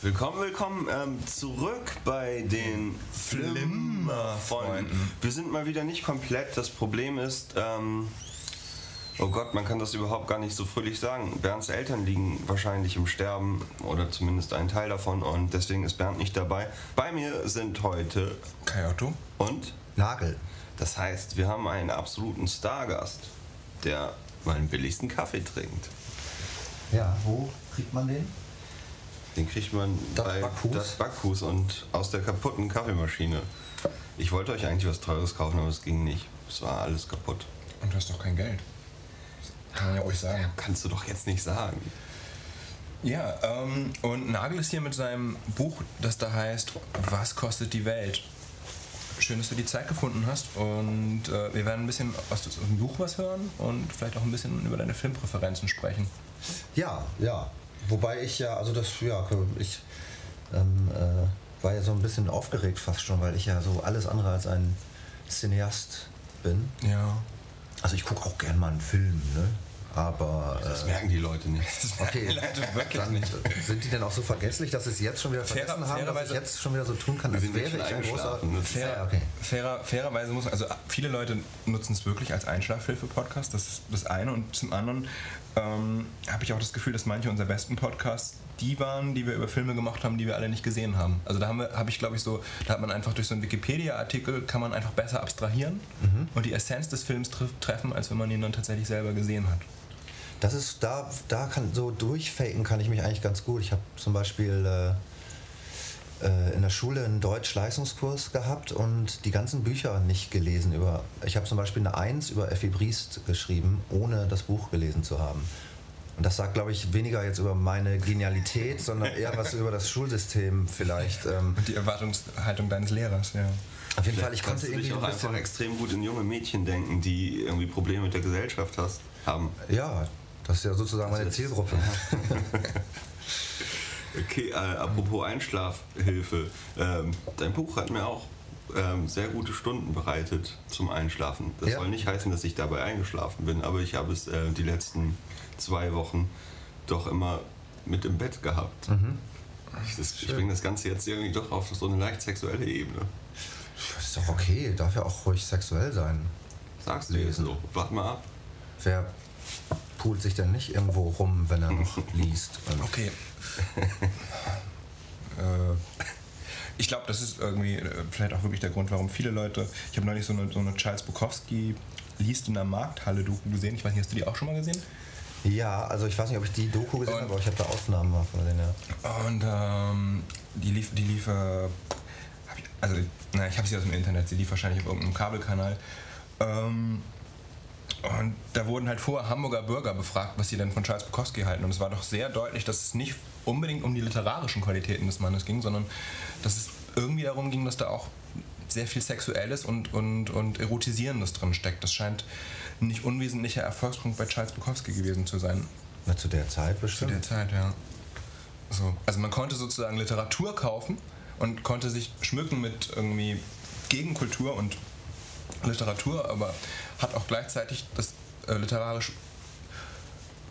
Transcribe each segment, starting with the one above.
Willkommen, willkommen ähm, zurück bei den Flimmer-Freunden. Wir sind mal wieder nicht komplett. Das Problem ist, ähm, oh Gott, man kann das überhaupt gar nicht so fröhlich sagen. Bernds Eltern liegen wahrscheinlich im Sterben oder zumindest ein Teil davon und deswegen ist Bernd nicht dabei. Bei mir sind heute Kai Otto und Nagel. Das heißt, wir haben einen absoluten Stargast, der meinen billigsten Kaffee trinkt. Ja, wo kriegt man den? Den kriegt man Das bei Backhus? das Backhus und aus der kaputten Kaffeemaschine. Ich wollte euch eigentlich was Teures kaufen, aber es ging nicht. Es war alles kaputt. Und du hast doch kein Geld. Kann man ja ruhig sagen. Kannst du doch jetzt nicht sagen. Ja, ähm, und Nagel ist hier mit seinem Buch, das da heißt Was kostet die Welt? Schön, dass du die Zeit gefunden hast und äh, wir werden ein bisschen aus dem Buch was hören und vielleicht auch ein bisschen über deine Filmpräferenzen sprechen. Ja, ja. Wobei ich ja, also das, ja, ich ähm, äh, war ja so ein bisschen aufgeregt fast schon, weil ich ja so alles andere als ein Cineast bin. Ja. Also ich gucke auch gern mal einen Film, ne? Aber Das äh, merken die Leute nicht. okay, Leute wirklich dann nicht. sind die denn auch so vergesslich, dass sie es jetzt schon wieder Fairer- vergessen haben, dass ich jetzt schon wieder so tun kann, als wäre ich ein großer... ne? Fair, Ja, okay. fairer, fairerweise muss also viele Leute nutzen es wirklich als Einschlafhilfe-Podcast, das ist das eine. Und zum anderen ähm, habe ich auch das Gefühl, dass manche unserer besten Podcasts die waren, die wir über Filme gemacht haben, die wir alle nicht gesehen haben. Also da habe ich glaube ich so, da hat man einfach durch so einen Wikipedia-Artikel kann man einfach besser abstrahieren und die Essenz des Films treffen, als wenn man ihn dann tatsächlich selber gesehen hat. Das ist, da, da kann so durchfaken kann ich mich eigentlich ganz gut. Ich habe zum Beispiel äh, äh, in der Schule einen Deutsch-Leistungskurs gehabt und die ganzen Bücher nicht gelesen. Über, ich habe zum Beispiel eine Eins über Effi Briest geschrieben, ohne das Buch gelesen zu haben. Und das sagt, glaube ich, weniger jetzt über meine Genialität, sondern eher was über das Schulsystem vielleicht. Ähm, Und die Erwartungshaltung deines Lehrers, ja. auf jeden Fall, ich konnte du dich irgendwie auch ein einfach extrem gut in junge Mädchen denken, die irgendwie Probleme mit der Gesellschaft hast, haben. Ja, das ist ja sozusagen meine Das- Zielgruppe. Okay, äh, apropos Einschlafhilfe. Ähm, dein Buch hat mir auch ähm, sehr gute Stunden bereitet zum Einschlafen. Das Ja. soll nicht heißen, dass ich dabei eingeschlafen bin, aber ich habe es äh, die letzten zwei Wochen doch immer mit im Bett gehabt. Ich, das, ich bringe das Ganze jetzt irgendwie doch auf so eine leicht sexuelle Ebene. Das ist doch okay, darf ja auch ruhig sexuell sein. Sagst du jetzt so? Warte mal ab. Wer poolt sich denn nicht irgendwo rum, wenn er noch liest? Okay. äh, ich glaube, das ist irgendwie äh, vielleicht auch wirklich der Grund, warum viele Leute. Ich habe neulich so eine, so eine Charles Bukowski liest in der Markthalle-Doku gesehen. Ich weiß nicht, hast du die auch schon mal gesehen? Ja, also ich weiß nicht, ob ich die Doku gesehen Und- habe, aber ich habe da Aufnahmen mal von denen. Ja. Und ähm, die lief, die lief, äh, ich, also, naja, ich habe sie aus dem Internet, sie lief wahrscheinlich auf irgendeinem Kabelkanal. Ähm, und da wurden halt vorher Hamburger Bürger befragt, was sie denn von Charles Bukowski halten. Und es war doch sehr deutlich, dass es nicht unbedingt um die literarischen Qualitäten des Mannes ging, sondern dass es irgendwie darum ging, dass da auch sehr viel Sexuelles und, und, und Erotisierendes drin steckt. Das scheint ein nicht unwesentlicher Erfolgspunkt bei Charles Bukowski gewesen zu sein. Na, zu der Zeit Zu bestimmt. der Zeit, ja. So. Also man konnte sozusagen Literatur kaufen und konnte sich schmücken mit irgendwie Gegenkultur und Literatur, aber hat auch gleichzeitig das äh, literarisch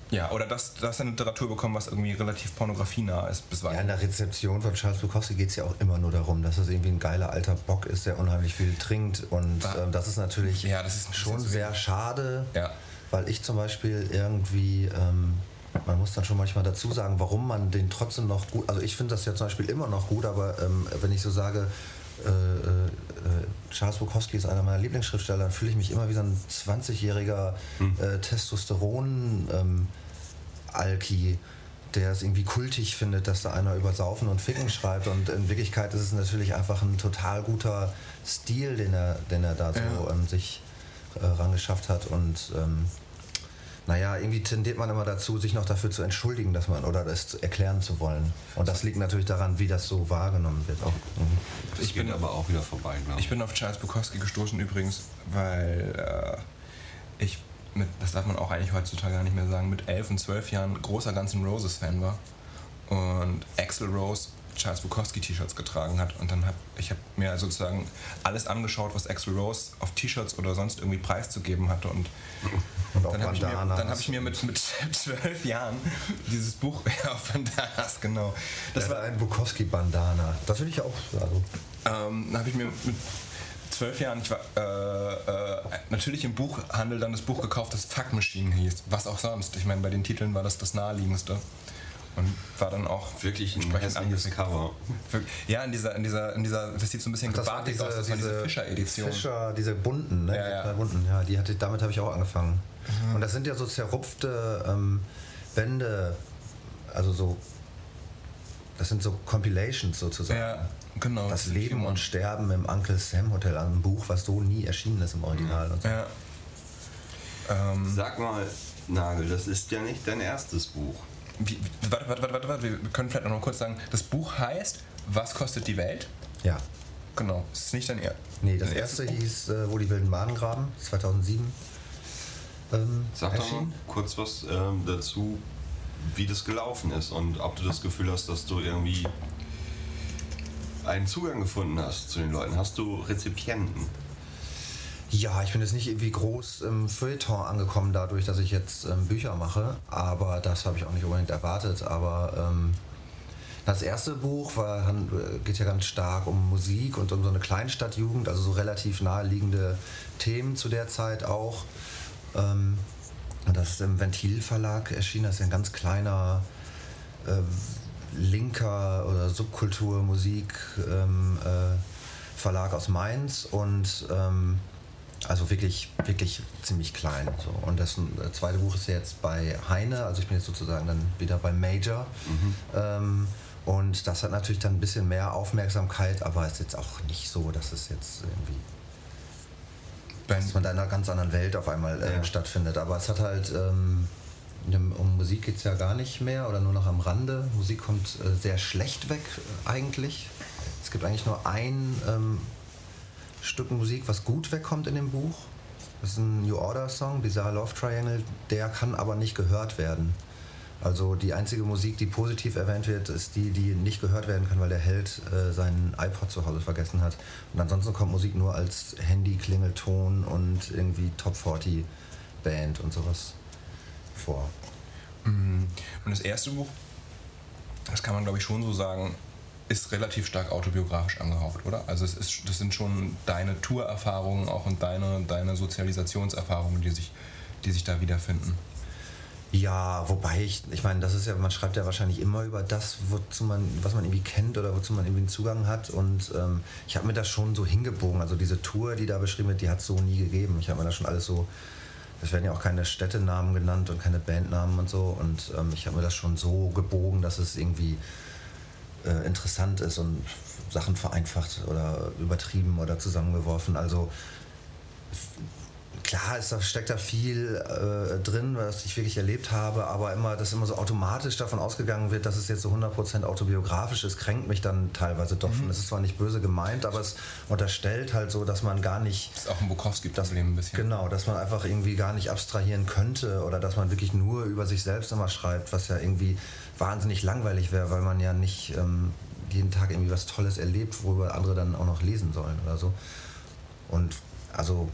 ja, oder das, das an Literatur bekommen, was irgendwie relativ pornografienah ist Ja, in bisweilen. der Rezeption von Charles Bukowski geht es ja auch immer nur darum, dass es irgendwie ein geiler alter Bock ist, der unheimlich viel trinkt. Und Ah. ähm, das ist natürlich Ja, das ist- schon sehr schade, Ja. weil ich zum Beispiel irgendwie, ähm, man muss dann schon manchmal dazu sagen, warum man den trotzdem noch gut, also ich finde das ja zum Beispiel immer noch gut, aber ähm, wenn ich so sage, Charles Bukowski ist einer meiner Lieblingsschriftsteller, dann fühle ich mich immer wie so ein 20-jähriger äh, Testosteron- ähm, Alki, der es irgendwie kultig findet, dass da einer über Saufen und Ficken schreibt. Und in Wirklichkeit ist es natürlich einfach ein total guter Stil, den er, den er da so Ja. ähm, sich äh, rangeschafft hat. Und ähm, naja, irgendwie tendiert man immer dazu, sich noch dafür zu entschuldigen, dass man oder das zu erklären zu wollen. Und das liegt natürlich daran, wie das so wahrgenommen wird. Auch. Mhm. Das Ich geht bin- aber auch wieder vorbei, glaube Ich bin auf Charles Bukowski gestoßen übrigens, weil äh, ich mit, das darf man auch eigentlich heutzutage gar nicht mehr sagen, mit elf und zwölf Jahren großer Guns N' Roses Fan war und Axel Rose Charles Bukowski T-Shirts getragen hat und dann habe ich habe mir sozusagen alles angeschaut, was Axel Rose auf T-Shirts oder sonst irgendwie preiszugeben hatte und Und dann habe ich mir, dann hab ich mir mit, mit zwölf Jahren dieses Buch, ja, Bandanas, genau. Das Das war ein Bukowski-Bandana. Das will ich auch. Also, ähm, habe ich mir mit zwölf Jahren, ich war äh, äh, natürlich im Buchhandel dann das Buch gekauft, das Fuck Machine hieß. Was auch sonst. Ich meine, bei den Titeln war das das naheliegendste. Und war dann auch Wirklich ein entsprechend hässliches. Cover. Ja, in dieser, in dieser, in dieser, das sieht so ein bisschen das gebartig diese, aus, das war diese diese Fischer-Edition. Fischer, diese bunten, ne? Ja, die ja. drei bunten, ja, die hatte, damit habe ich auch angefangen. Mhm. Und das sind ja so zerrupfte ähm, Bände, also so, das sind so Compilations sozusagen. Ja, genau. Das Leben und Sterben im Uncle Sam Hotel, ein Buch, was so nie erschienen ist im Original. Und so. Ja. Ähm, Sag mal, Nagel, das ist ja nicht dein erstes Buch. Wie, warte, warte, warte, warte, warte, wir können vielleicht noch mal kurz sagen, das Buch heißt Was kostet die Welt? Ja. Genau, es ist nicht dein er Nee, das erste Buch. hieß äh, Wo die wilden Maden graben, 2007. Ähm, Sag doch mal kurz was ähm, dazu, wie das gelaufen ist und ob du das Gefühl hast, dass du irgendwie einen Zugang gefunden hast zu den Leuten. Hast du Rezipienten? Ja, ich bin jetzt nicht irgendwie groß im Feuilleton angekommen dadurch, dass ich jetzt ähm, Bücher mache, aber das habe ich auch nicht unbedingt erwartet. Aber ähm, das erste Buch war, äh, geht ja ganz stark um Musik und um so eine Kleinstadtjugend, also so relativ naheliegende Themen zu der Zeit auch. Ähm, das ist im Ventil-Verlag erschienen, das ist ein ganz kleiner äh, linker oder Subkultur-Musik ähm, äh, aus Mainz und ähm, also wirklich, wirklich ziemlich klein. So. Und das äh, zweite Buch ist jetzt bei Heine, also ich bin jetzt sozusagen dann wieder bei Major. Ähm, und das hat natürlich dann ein bisschen mehr Aufmerksamkeit, aber ist jetzt auch nicht so, dass es jetzt irgendwie dass man da in einer ganz anderen Welt auf einmal äh, Ja. stattfindet. Aber es hat halt, ähm, um Musik geht es ja gar nicht mehr oder nur noch am Rande. Musik kommt äh, sehr schlecht weg äh, eigentlich. Es gibt eigentlich nur ein ähm, Stück Musik, was gut wegkommt in dem Buch. Das ist ein New Order Song, Bizarre Love Triangle. Der kann aber nicht gehört werden. Also die einzige Musik, die positiv erwähnt wird, ist die, die nicht gehört werden kann, weil der Held äh, seinen iPod zu Hause vergessen hat. Und ansonsten kommt Musik nur als Handy-Klingelton und irgendwie Top 40 Band und sowas vor. Mhm. Und das erste Buch, das kann man glaube ich schon so sagen, ist relativ stark autobiografisch angehaucht, oder? Also es ist, das sind schon deine Tourerfahrungen auch und deine, deine Sozialisationserfahrungen, die sich, die sich da wiederfinden. Ja, wobei ich, ich meine, das ist ja, man schreibt ja wahrscheinlich immer über das, wozu man, was man irgendwie kennt oder wozu man irgendwie einen Zugang hat. Und ähm, ich habe mir das schon so hingebogen. Also diese Tour, die da beschrieben wird, die hat es so nie gegeben. Ich habe mir das schon alles so, es werden ja auch keine Städtenamen genannt und keine Bandnamen und so. Und ähm, ich habe mir das schon so gebogen, dass es irgendwie äh, interessant ist und Sachen vereinfacht oder übertrieben oder zusammengeworfen. Also klar ist da, steckt da viel äh, drin, was ich wirklich erlebt habe, aber immer, dass immer so automatisch davon ausgegangen wird, dass es jetzt so 100% autobiografisch ist, kränkt mich dann teilweise doch schon. Das ist zwar nicht böse gemeint, aber es unterstellt halt so, dass man gar nicht Das ist auch ein Bukowski-Problem ein bisschen. Genau, dass man einfach irgendwie gar nicht abstrahieren könnte oder dass man wirklich nur über sich selbst immer schreibt, was ja irgendwie wahnsinnig langweilig wäre, weil man ja nicht ähm, jeden Tag irgendwie was Tolles erlebt, worüber andere dann auch noch lesen sollen oder so. Und also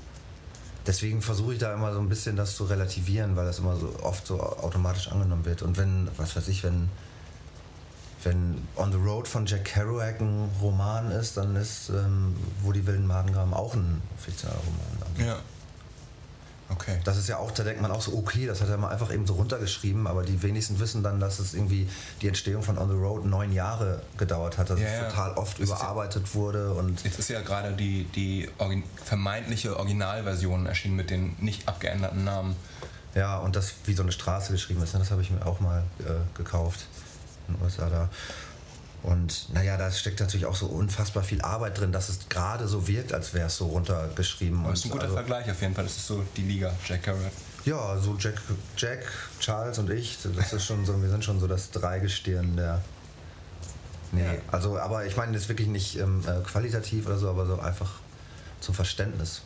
deswegen versuche ich da immer so ein bisschen das zu relativieren, weil das immer so oft so automatisch angenommen wird. Und wenn, was weiß ich, wenn wenn On the Road von Jack Kerouac ein Roman ist, dann ist ähm, Wo die wilden Maden graben auch ein fiktionaler Roman. Ja. Okay. Das ist ja auch, da denkt man auch so, okay, das hat er mal einfach eben so runtergeschrieben, aber die wenigsten wissen dann, dass es irgendwie die Entstehung von On the Road neun Jahre gedauert hat, dass Ja, es ja. total oft ist ja- überarbeitet wurde und Jetzt ist ja gerade die, die origin vermeintliche Originalversion erschienen mit den nicht abgeänderten Namen. ja, und das wie so eine Straße geschrieben ist, ne, das habe ich mir auch mal äh, gekauft in den USA da. Und naja, da steckt natürlich auch so unfassbar viel Arbeit drin, dass es gerade so wirkt, als wäre es so runtergeschrieben. Aber das ist ein guter also- Vergleich auf jeden Fall. Das ist so die Liga, Jack Kerouac. Ja, so Jack, Jack, Charles und ich, das ist schon so, wir sind schon so das Dreigestirn der. Nee, Ja. also, aber ich meine jetzt wirklich nicht ähm, äh, qualitativ oder so, aber so einfach zum Verständnis.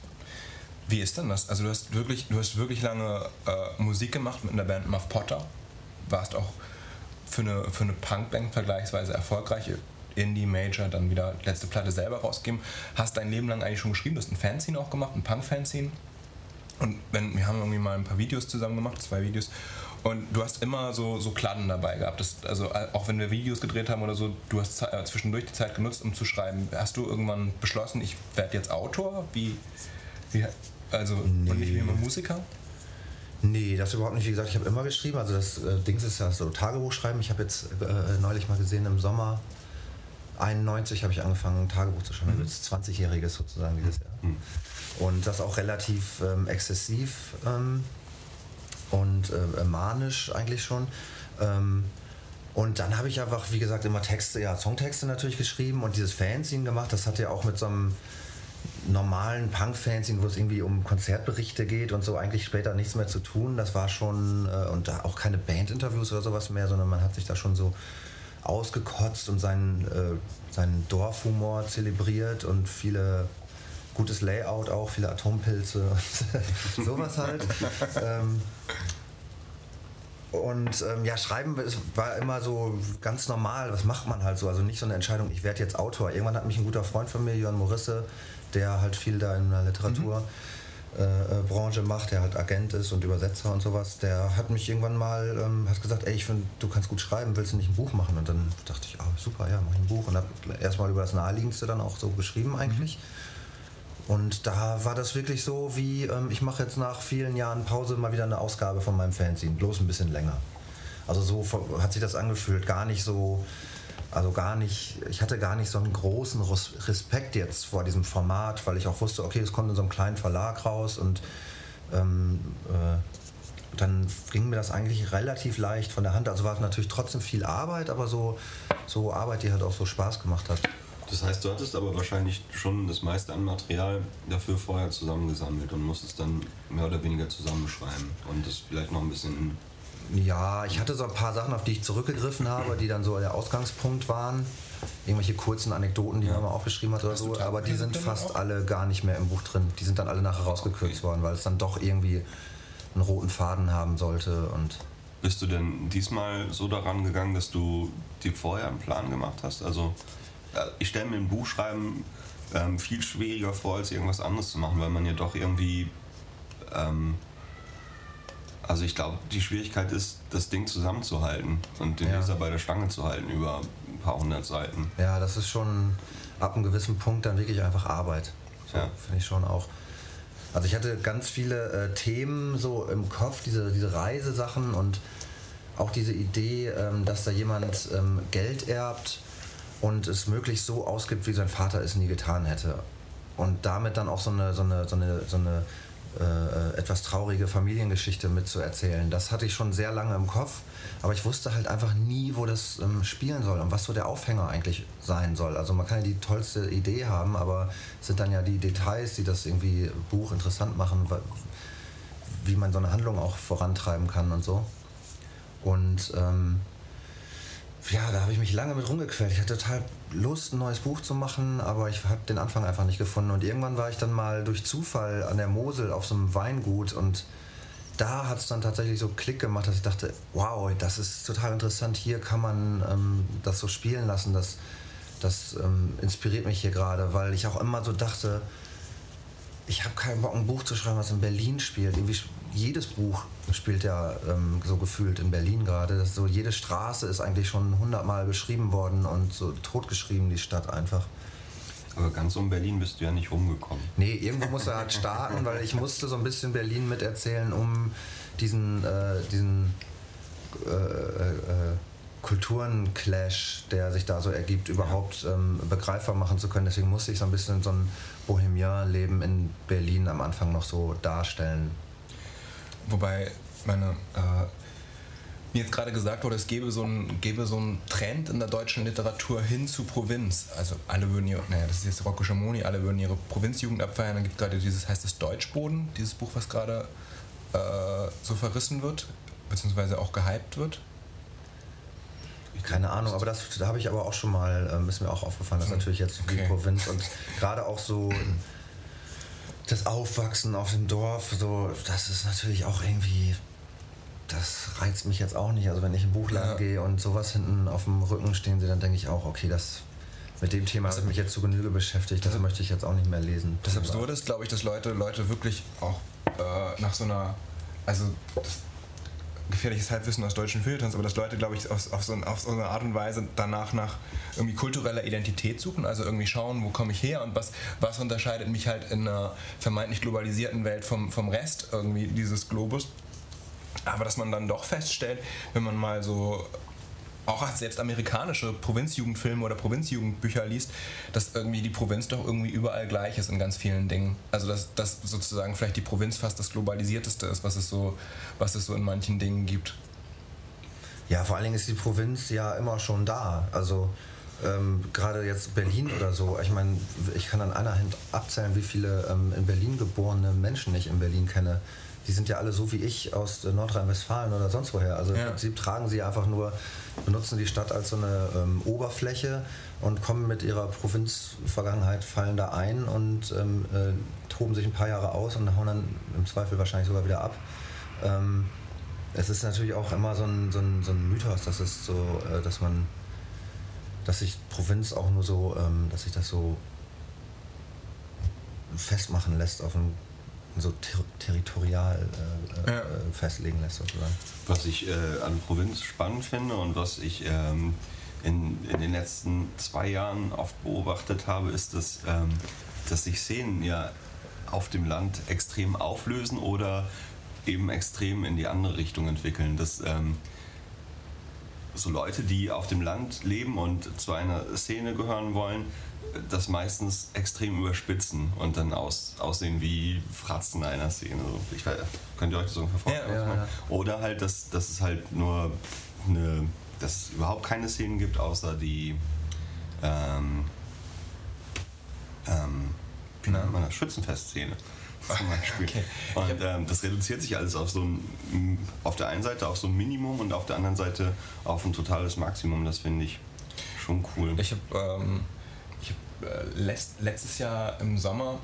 Wie ist denn das? Also du hast wirklich, du hast wirklich lange äh, Musik gemacht mit einer Band Muff Potter. Warst auch für eine, für eine Punkband vergleichsweise erfolgreich. Indie, Major, dann wieder letzte Platte selber rausgegeben. Hast dein Leben lang eigentlich schon geschrieben, du hast ein Fanzine auch gemacht, ein Punk-Fanzine. Und wenn, wir haben irgendwie mal ein paar Videos zusammen gemacht, zwei Videos. Und du hast immer so, so Kladden dabei gehabt. Das, also auch wenn wir Videos gedreht haben oder so, du hast äh, zwischendurch die Zeit genutzt, um zu schreiben. Hast du irgendwann beschlossen, ich werde jetzt Autor? Wie, wie also nee. und nicht wie immer Musiker? Nee, das überhaupt nicht. Wie gesagt, ich habe immer geschrieben. Also das äh, Dings ist ja so Tagebuch schreiben. Ich habe jetzt äh, neulich mal gesehen im Sommer 91 habe ich angefangen, ein Tagebuch zu schreiben. Mhm. Das 20-jähriges sozusagen dieses Jahr. Mhm. Und das auch relativ ähm, exzessiv ähm, und äh, manisch eigentlich schon. Ähm, und dann habe ich einfach, wie gesagt, immer Texte, ja, Songtexte natürlich geschrieben und dieses Fanzine gemacht. Das hat ja auch mit so einem normalen Punk-Fanzine, wo es irgendwie um Konzertberichte geht und so eigentlich später nichts mehr zu tun. Das war schon, äh, und da auch keine Bandinterviews oder sowas mehr, sondern man hat sich da schon so ausgekotzt und seinen, äh, seinen Dorfhumor zelebriert und viele gutes Layout auch, viele Atompilze sowas halt. ähm, und ähm, ja, Schreiben war immer so ganz normal. Was macht man halt so? Also nicht so eine Entscheidung, ich werde jetzt Autor. Irgendwann hat mich ein guter Freund von mir, Jörn Morisse, der halt viel da in der Literatur. Mhm. Äh, Branche macht, der halt Agent ist und Übersetzer und sowas, der hat mich irgendwann mal ähm, hat gesagt, ey, ich finde, du kannst gut schreiben, willst du nicht ein Buch machen? Und dann dachte ich, ah, super, ja, mach ich ein Buch und habe erstmal über das Naheliegendste dann auch so geschrieben eigentlich. Mhm. Und da war das wirklich so, wie ähm, ich mache jetzt nach vielen Jahren Pause mal wieder eine Ausgabe von meinem Fanzine, bloß ein bisschen länger. Also so hat sich das angefühlt, gar nicht so also gar nicht, ich hatte gar nicht so einen großen Respekt jetzt vor diesem Format, weil ich auch wusste, okay, es kommt in so einem kleinen Verlag raus und ähm, äh, dann ging mir das eigentlich relativ leicht von der Hand. Also war natürlich trotzdem viel Arbeit, aber so, so Arbeit, die halt auch so Spaß gemacht hat. Das heißt, du hattest aber wahrscheinlich schon das meiste an Material dafür vorher zusammengesammelt und musstest dann mehr oder weniger zusammenschreiben und das vielleicht noch ein bisschen ja, ich hatte so ein paar Sachen, auf die ich zurückgegriffen habe, die dann so der Ausgangspunkt waren. Irgendwelche kurzen Anekdoten, die ja. man mal aufgeschrieben hat oder Hast so, aber die sind fast auch? alle gar nicht mehr im Buch drin. Die sind dann alle nachher rausgekürzt okay. worden, weil es dann doch irgendwie einen roten Faden haben sollte und bist du denn diesmal so daran gegangen, dass du dir vorher einen Plan gemacht hast? Also ich stelle mir ein Buchschreiben ähm, viel schwieriger vor, als irgendwas anderes zu machen, weil man ja doch irgendwie ähm, also ich glaube, die Schwierigkeit ist, das Ding zusammenzuhalten und den ja. Leser bei der Stange zu halten über ein paar hundert Seiten. Ja, das ist schon ab einem gewissen Punkt dann wirklich einfach Arbeit. So, ja. Finde ich schon auch. Also ich hatte ganz viele äh, Themen so im Kopf, diese, diese Reisesachen und auch diese Idee, ähm, dass da jemand ähm, Geld erbt und es möglichst so ausgibt, wie sein Vater es nie getan hätte. Und damit dann auch so eine, so eine, so eine, so eine äh, etwas traurige Familiengeschichte mitzuerzählen. Das hatte ich schon sehr lange im Kopf, aber ich wusste halt einfach nie, wo das ähm, spielen soll und was so der Aufhänger eigentlich sein soll. Also man kann ja die tollste Idee haben, aber es sind dann ja die Details, die das irgendwie Buch interessant machen, wie man so eine Handlung auch vorantreiben kann und so. Und ähm, ja, da habe ich mich lange mit rumgequält. Ich hatte total Lust, ein neues Buch zu machen, aber ich habe den Anfang einfach nicht gefunden. Und irgendwann war ich dann mal durch Zufall an der Mosel auf so einem Weingut und da hat es dann tatsächlich so Klick gemacht, dass ich dachte, wow, das ist total interessant. Hier kann man ähm, das so spielen lassen. Das, das ähm, inspiriert mich hier gerade, weil ich auch immer so dachte, ich habe keinen Bock, ein Buch zu schreiben, was in Berlin spielt. Irgendwie jedes Buch spielt ja ähm, so gefühlt in Berlin gerade. So jede Straße ist eigentlich schon hundertmal beschrieben worden und so totgeschrieben die Stadt einfach. Aber ganz um Berlin bist du ja nicht rumgekommen. Nee, irgendwo muss er halt starten, weil ich musste so ein bisschen Berlin miterzählen, um diesen, äh, diesen äh, äh, äh Kulturenclash, der sich da so ergibt, überhaupt ähm, begreifbar machen zu können. Deswegen musste ich so ein bisschen so ein Bohemian-Leben in Berlin am Anfang noch so darstellen. Wobei meine, äh, mir jetzt gerade gesagt wurde, es gäbe so, einen, gäbe so einen Trend in der deutschen Literatur hin zu Provinz. Also alle würden ihre, naja, das ist jetzt Rocco Schamoni, alle würden ihre Provinzjugend abfeiern. Dann gibt gerade dieses, heißt es Deutschboden, dieses Buch, was gerade äh, so verrissen wird, beziehungsweise auch gehypt wird. Keine Ahnung, aber das da habe ich aber auch schon mal, ähm, ist mir auch aufgefallen, dass hm. natürlich jetzt okay. die Provinz und gerade auch so das Aufwachsen auf dem Dorf, so, das ist natürlich auch irgendwie, das reizt mich jetzt auch nicht. Also wenn ich im Buchladen ja. gehe und sowas hinten auf dem Rücken stehen sehe, dann denke ich auch, okay, das mit dem Thema habe ich jetzt zu Genüge beschäftigt, das ja. möchte ich jetzt auch nicht mehr lesen. Das Absurde ist, glaube ich, dass Leute, Leute wirklich auch äh, nach so einer, also das, gefährliches Halbwissen aus deutschen Filtern, aber dass Leute, glaube ich, auf, auf, so, auf, so, eine Art und Weise danach nach irgendwie kultureller Identität suchen, also irgendwie schauen, wo komme ich her und was, was unterscheidet mich halt in einer vermeintlich globalisierten Welt vom, vom Rest irgendwie dieses Globus. Aber dass man dann doch feststellt, wenn man mal so auch selbst amerikanische Provinzjugendfilme oder Provinzjugendbücher liest, dass irgendwie die Provinz doch irgendwie überall gleich ist in ganz vielen Dingen. Also dass, dass sozusagen vielleicht die Provinz fast das globalisierteste ist, was es so, was es so in manchen Dingen gibt. Ja, vor allen Dingen ist die Provinz ja immer schon da. Also ähm, gerade jetzt Berlin oder so. Ich meine, ich kann an einer Hand abzählen, wie viele ähm, in Berlin geborene Menschen ich in Berlin kenne die sind ja alle so wie ich aus Nordrhein-Westfalen oder sonst woher. Also ja. im Prinzip tragen sie einfach nur, benutzen die Stadt als so eine ähm, Oberfläche und kommen mit ihrer Provinzvergangenheit, fallen da ein und ähm, äh, toben sich ein paar Jahre aus und hauen dann im Zweifel wahrscheinlich sogar wieder ab. Ähm, es ist natürlich auch immer so ein, so ein, so ein Mythos, dass es so, äh, dass man, dass sich Provinz auch nur so, ähm, dass sich das so festmachen lässt auf ein so ter territorial äh, äh, ja. festlegen lässt sozusagen. Was ich äh, an Provinz spannend finde und was ich ähm, in, in den letzten zwei Jahren oft beobachtet habe, ist, dass, ähm, dass sich Szenen ja auf dem Land extrem auflösen oder eben extrem in die andere Richtung entwickeln. Dass, ähm, so Leute, die auf dem Land leben und zu einer Szene gehören wollen, das meistens extrem überspitzen und dann aus, aussehen wie Fratzen einer Szene. Ich weiß, könnt ihr euch das ungefähr vorstellen? Ja, ja, ja. Oder halt, dass, dass es halt nur eine, dass es überhaupt keine Szenen gibt, außer die ähm, ähm, wie nennt man das? Schützenfestszene zum Beispiel. Okay. Und ähm, das reduziert sich alles auf so ein, auf der einen Seite auf so ein Minimum und auf der anderen Seite auf ein totales Maximum. Das finde ich schon cool. Ich habe ähm, äh, letztes Jahr im Sommer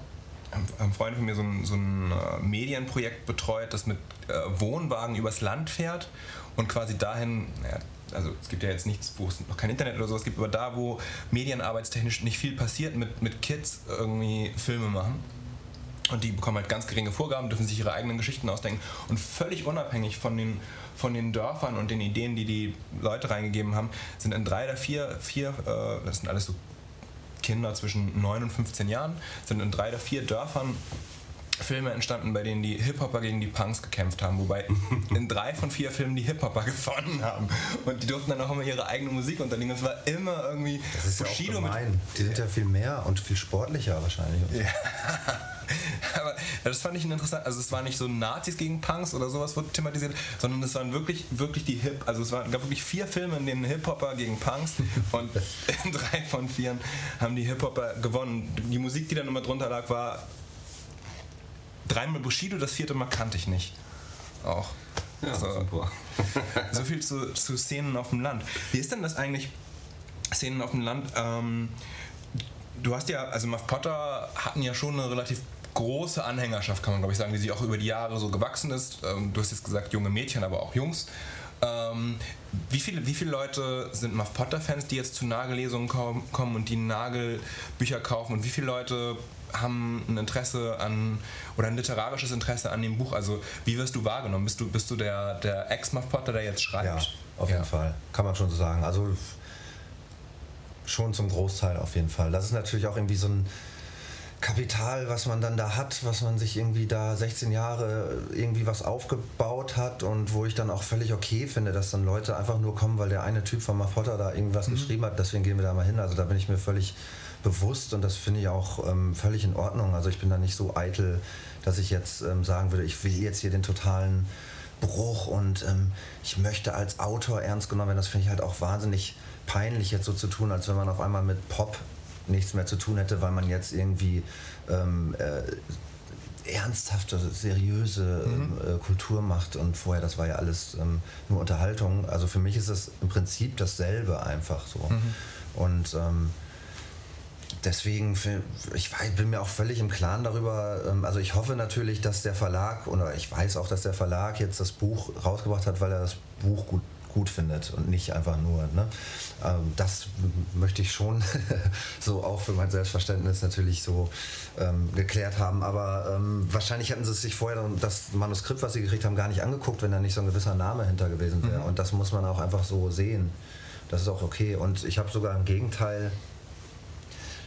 haben Freunde von mir so ein, so ein äh, Medienprojekt betreut, das mit äh, Wohnwagen übers Land fährt und quasi dahin, naja, also es gibt ja jetzt nichts, wo es noch kein Internet oder sowas gibt, aber da, wo medienarbeitstechnisch nicht viel passiert, mit, mit Kids irgendwie Filme machen. Und die bekommen halt ganz geringe Vorgaben, dürfen sich ihre eigenen Geschichten ausdenken und völlig unabhängig von den, von den Dörfern und den Ideen, die die Leute reingegeben haben, sind in drei oder vier, vier äh, das sind alles so Kinder zwischen 9 und 15 Jahren, sind in drei oder vier Dörfern Filme entstanden, bei denen die Hip-Hopper gegen die Punks gekämpft haben, wobei in drei von vier Filmen die Hip-Hopper gewonnen haben. Und die durften dann auch immer ihre eigene Musik unterlegen. Es war immer irgendwie das ist Bushido ja auch gemein. Die sind ja viel mehr und viel sportlicher wahrscheinlich. Ja. Aber das fand ich interessant. Also es war nicht so Nazis gegen Punks oder sowas wurde thematisiert, sondern es waren wirklich, wirklich die Hip. Also es waren, gab wirklich vier Filme, in denen Hip-Hopper gegen Punks und in drei von vier haben die Hip-Hopper gewonnen. Die Musik, die dann immer drunter lag, war dreimal Bushido, das vierte Mal kannte ich nicht. Auch. Ja, also, super. so viel zu, zu Szenen auf dem Land. Wie ist denn das eigentlich, Szenen auf dem Land? Ähm, du hast ja, also Muff Potter hatten ja schon eine relativ große Anhängerschaft, kann man glaube ich sagen, die sich auch über die Jahre so gewachsen ist. Ähm, du hast jetzt gesagt, junge Mädchen, aber auch Jungs. Ähm, wie, viele, wie viele Leute sind Muff Potter-Fans, die jetzt zu Nagellesungen kommen und die Nagelbücher kaufen? Und wie viele Leute haben ein Interesse an oder ein literarisches Interesse an dem Buch? Also wie wirst du wahrgenommen? Bist du, bist du der, der Ex-Muff Potter, der jetzt schreibt? Ja, auf jeden Fall. Kann man schon so sagen. Also schon zum Großteil auf jeden Fall. Das ist natürlich auch irgendwie so ein Kapital, was man dann da hat, was man sich irgendwie da 16 Jahre irgendwie was aufgebaut hat und wo ich dann auch völlig okay finde, dass dann Leute einfach nur kommen, weil der eine Typ von Mafotta da irgendwas mhm. geschrieben hat, deswegen gehen wir da mal hin. Also da bin ich mir völlig bewusst und das finde ich auch ähm, völlig in Ordnung. Also ich bin da nicht so eitel, dass ich jetzt ähm, sagen würde, ich will jetzt hier den totalen Bruch und ähm, ich möchte als Autor ernst genommen werden. Das finde ich halt auch wahnsinnig peinlich jetzt so zu tun, als wenn man auf einmal mit Pop nichts mehr zu tun hätte, weil man jetzt irgendwie ähm, äh, ernsthafte, seriöse mhm. äh, Kultur macht und vorher, das war ja alles ähm, nur Unterhaltung. Also für mich ist es im Prinzip dasselbe einfach so. Mhm. Und ähm, deswegen, ich bin mir auch völlig im Klaren darüber, ähm, also ich hoffe natürlich, dass der Verlag, oder ich weiß auch, dass der Verlag jetzt das Buch rausgebracht hat, weil er das Buch gut gut findet und nicht einfach nur. Ne? Ähm, das möchte ich schon so auch für mein Selbstverständnis natürlich so ähm, geklärt haben. Aber ähm, wahrscheinlich hätten sie sich vorher das Manuskript, was sie gekriegt haben, gar nicht angeguckt, wenn da nicht so ein gewisser Name hinter gewesen wäre. Mhm. Und das muss man auch einfach so sehen. Das ist auch okay. Und ich habe sogar im Gegenteil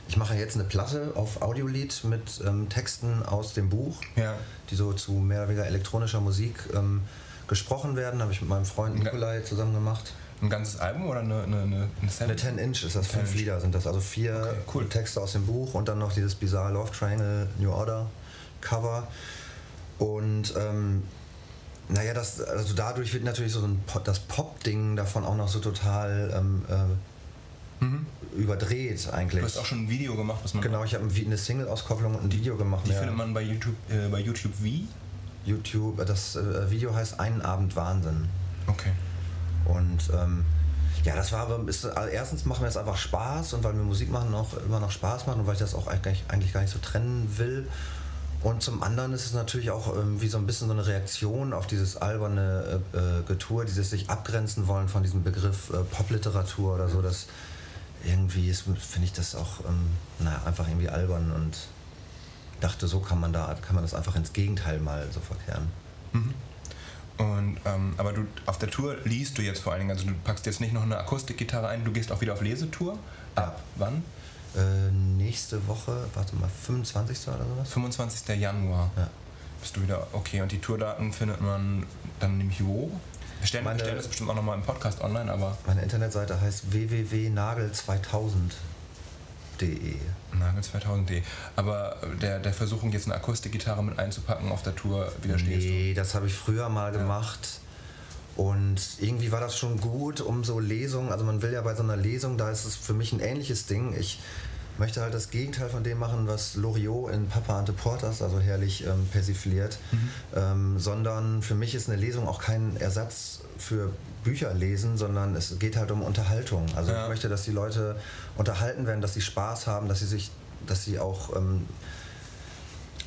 ich mache jetzt eine Platte auf Audiolied mit ähm, Texten aus dem Buch, ja. die so zu mehr oder weniger elektronischer Musik ähm, gesprochen werden. Habe ich mit meinem Freund Nikolai zusammen gemacht. Ein ganzes Album oder eine Eine, eine, eine 10 Inch ist das, fünf Lieder sind das. Also vier okay, cool. Texte aus dem Buch und dann noch dieses Bizarre Love Triangle New Order Cover. Und ähm, naja, das, also dadurch wird natürlich so ein, das Pop-Ding davon auch noch so total ähm, äh, mhm. überdreht eigentlich. Du hast auch schon ein Video gemacht, was man. Genau, ich habe eine Single-Auskopplung und ein Video gemacht. Die findet man bei YouTube, äh, bei YouTube wie? YouTube, das äh, Video heißt Einen Abend Wahnsinn. Okay. Und ähm, ja, das war aber, ist, also erstens machen wir es einfach Spaß und weil mir Musik machen auch immer noch Spaß macht und weil ich das auch eigentlich, eigentlich gar nicht so trennen will. Und zum anderen ist es natürlich auch ähm, wie so ein bisschen so eine Reaktion auf dieses alberne äh, äh Getue, dieses sich abgrenzen wollen von diesem Begriff äh, Popliteratur oder so. Das, irgendwie finde ich das auch ähm, naja, einfach irgendwie albern und dachte, so kann man da kann man das einfach ins Gegenteil mal so verkehren. Mhm. Und, ähm, aber du auf der Tour liest du jetzt vor allen Dingen, also du packst jetzt nicht noch eine Akustikgitarre ein, du gehst auch wieder auf Lesetour. Ab wann? Äh, nächste Woche, warte mal, 25. oder sowas? 25. Januar. Ja. Bist du wieder, okay, und die Tourdaten findet man dann nämlich wo? Wir stellen, meine, stellen das bestimmt auch nochmal im Podcast online, aber. Meine Internetseite heißt www.nagel2000.de. Nagel2000.de. Aber der, der Versuchung, jetzt eine Akustikgitarre mit einzupacken auf der Tour, widerstehst nee, du? das habe ich früher mal ja. gemacht. Und irgendwie war das schon gut, um so Lesungen, also man will ja bei so einer Lesung, da ist es für mich ein ähnliches Ding. Ich möchte halt das Gegenteil von dem machen, was Loriot in Papa Ante Portas, also herrlich ähm, persifliert, mhm. ähm, sondern für mich ist eine Lesung auch kein Ersatz für Bücher lesen, sondern es geht halt um Unterhaltung. Also ja. ich möchte, dass die Leute unterhalten werden, dass sie Spaß haben, dass sie sich, dass sie auch ähm,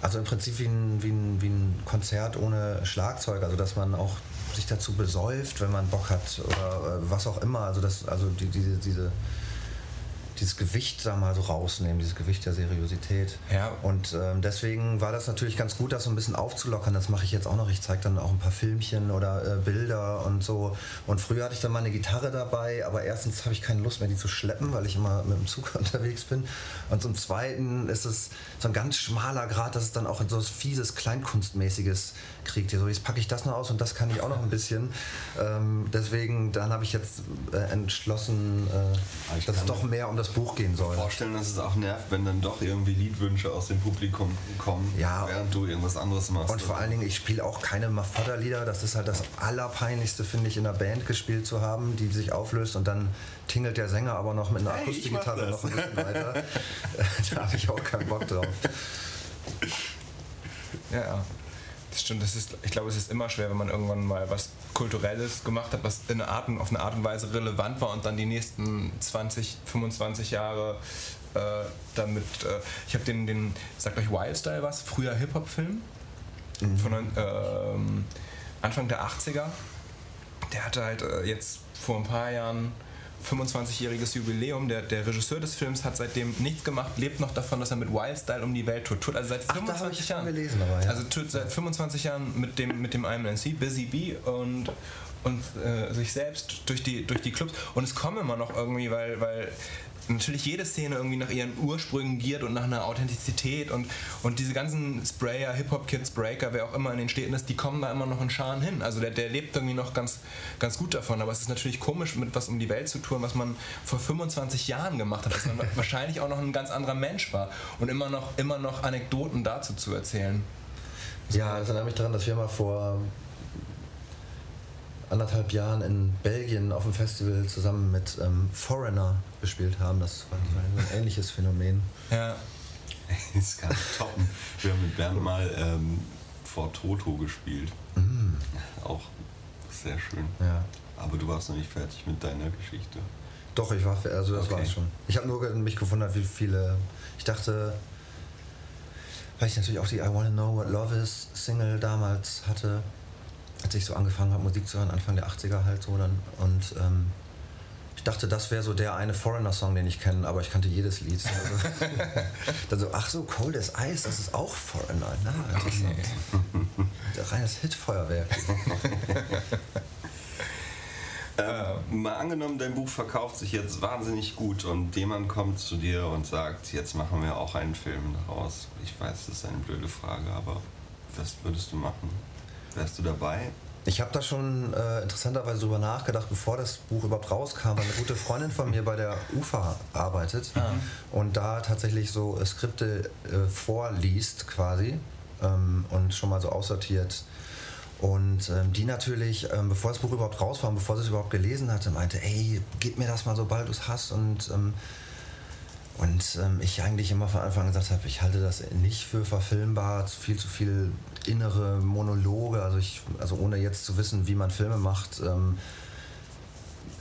also im Prinzip wie ein, wie, ein, wie ein Konzert ohne Schlagzeug, also dass man auch sich dazu besäuft, wenn man Bock hat oder äh, was auch immer. Also das, also die, diese, diese dieses Gewicht da mal so rausnehmen, dieses Gewicht der Seriosität. Ja. Und ähm, deswegen war das natürlich ganz gut, das so ein bisschen aufzulockern. Das mache ich jetzt auch noch. Ich zeige dann auch ein paar Filmchen oder äh, Bilder und so. Und früher hatte ich dann mal eine Gitarre dabei, aber erstens habe ich keine Lust mehr, die zu schleppen, weil ich immer mit dem Zug unterwegs bin. Und zum Zweiten ist es so ein ganz schmaler Grad, dass es dann auch so ein fieses, kleinkunstmäßiges kriegt. So, jetzt packe ich das noch aus und das kann ich auch noch ein bisschen. Ähm, deswegen, dann habe ich jetzt äh, entschlossen, äh, dass es doch mehr um das Buch gehen soll. Ich kann mir vorstellen, dass es auch nervt, wenn dann doch irgendwie Liedwünsche aus dem Publikum kommen, ja, während du irgendwas anderes machst. Und vor allen Dingen, ich spiele auch keine Mafodder-Lieder. Das ist halt das Allerpeinlichste, finde ich, in einer Band gespielt zu haben, die sich auflöst und dann tingelt der Sänger aber noch mit einer hey, Akustikgitarre noch ein bisschen weiter. da habe ich auch keinen Bock drauf. Ja, das stimmt. Das ist, ich glaube, es ist immer schwer, wenn man irgendwann mal was Kulturelles gemacht hat, was in eine Art, auf eine Art und Weise relevant war und dann die nächsten 20, 25 Jahre äh, damit. Äh, ich habe den, den, sagt euch Wildstyle was? Früher Hip-Hop-Film mhm. von ähm, Anfang der 80er. Der hatte halt äh, jetzt vor ein paar Jahren 25-jähriges Jubiläum. Der, der Regisseur des Films hat seitdem nichts gemacht, lebt noch davon, dass er mit Wildstyle um die Welt tut. tut also seit 25 Ach, Jahren. Gelesen, aber, ja. Also tut seit 25 Jahren mit dem, mit dem IMNC, Busy Bee und und äh, sich selbst durch die, durch die Clubs. Und es kommen immer noch irgendwie, weil, weil natürlich jede Szene irgendwie nach ihren Ursprüngen giert und nach einer Authentizität und, und diese ganzen Sprayer, Hip-Hop-Kids, Breaker, wer auch immer in den Städten ist, die kommen da immer noch in Scharen hin. Also der, der lebt irgendwie noch ganz, ganz gut davon. Aber es ist natürlich komisch, mit was um die Welt zu tun, was man vor 25 Jahren gemacht hat, dass man wahrscheinlich auch noch ein ganz anderer Mensch war und immer noch, immer noch Anekdoten dazu zu erzählen. Ja, das erinnert mich daran, dass wir mal vor anderthalb Jahren in Belgien auf dem Festival zusammen mit ähm, Foreigner gespielt haben. Das war ein ähnliches Phänomen. Ja. Das kann ich toppen. Wir haben mit Bernd mal ähm, vor Toto gespielt. Mhm. Auch sehr schön. Ja. Aber du warst noch nicht fertig mit deiner Geschichte. Doch, ich war also das okay. war schon. Ich habe nur mich gewundert, wie viele. Ich dachte, weil ich natürlich auch die I Wanna Know What Love Is Single damals hatte, als ich so angefangen habe, Musik zu hören, Anfang der 80er halt so dann. Und ähm, ich dachte, das wäre so der eine Foreigner-Song, den ich kenne, aber ich kannte jedes Lied. Also, dann so, ach so, Cold as Ice, das ist auch Foreigner. Na, interessant. Okay. Reines Hitfeuerwerk. Ähm, mal angenommen, dein Buch verkauft sich jetzt wahnsinnig gut und jemand kommt zu dir und sagt, jetzt machen wir auch einen Film daraus. Ich weiß, das ist eine blöde Frage, aber was würdest du machen? Wärst du dabei? Ich habe da schon äh, interessanterweise drüber nachgedacht, bevor das Buch überhaupt rauskam, weil eine gute Freundin von mir bei der UFA arbeitet ah. und da tatsächlich so äh, Skripte äh, vorliest quasi ähm, und schon mal so aussortiert und ähm, die natürlich, ähm, bevor das Buch überhaupt raus war und bevor sie es überhaupt gelesen hatte, meinte, ey, gib mir das mal, sobald du es hast. Und, ähm, und ähm, ich eigentlich immer von Anfang an gesagt habe, ich halte das nicht für verfilmbar, viel zu viel innere Monologe. Also, ich, also ohne jetzt zu wissen, wie man Filme macht, ähm,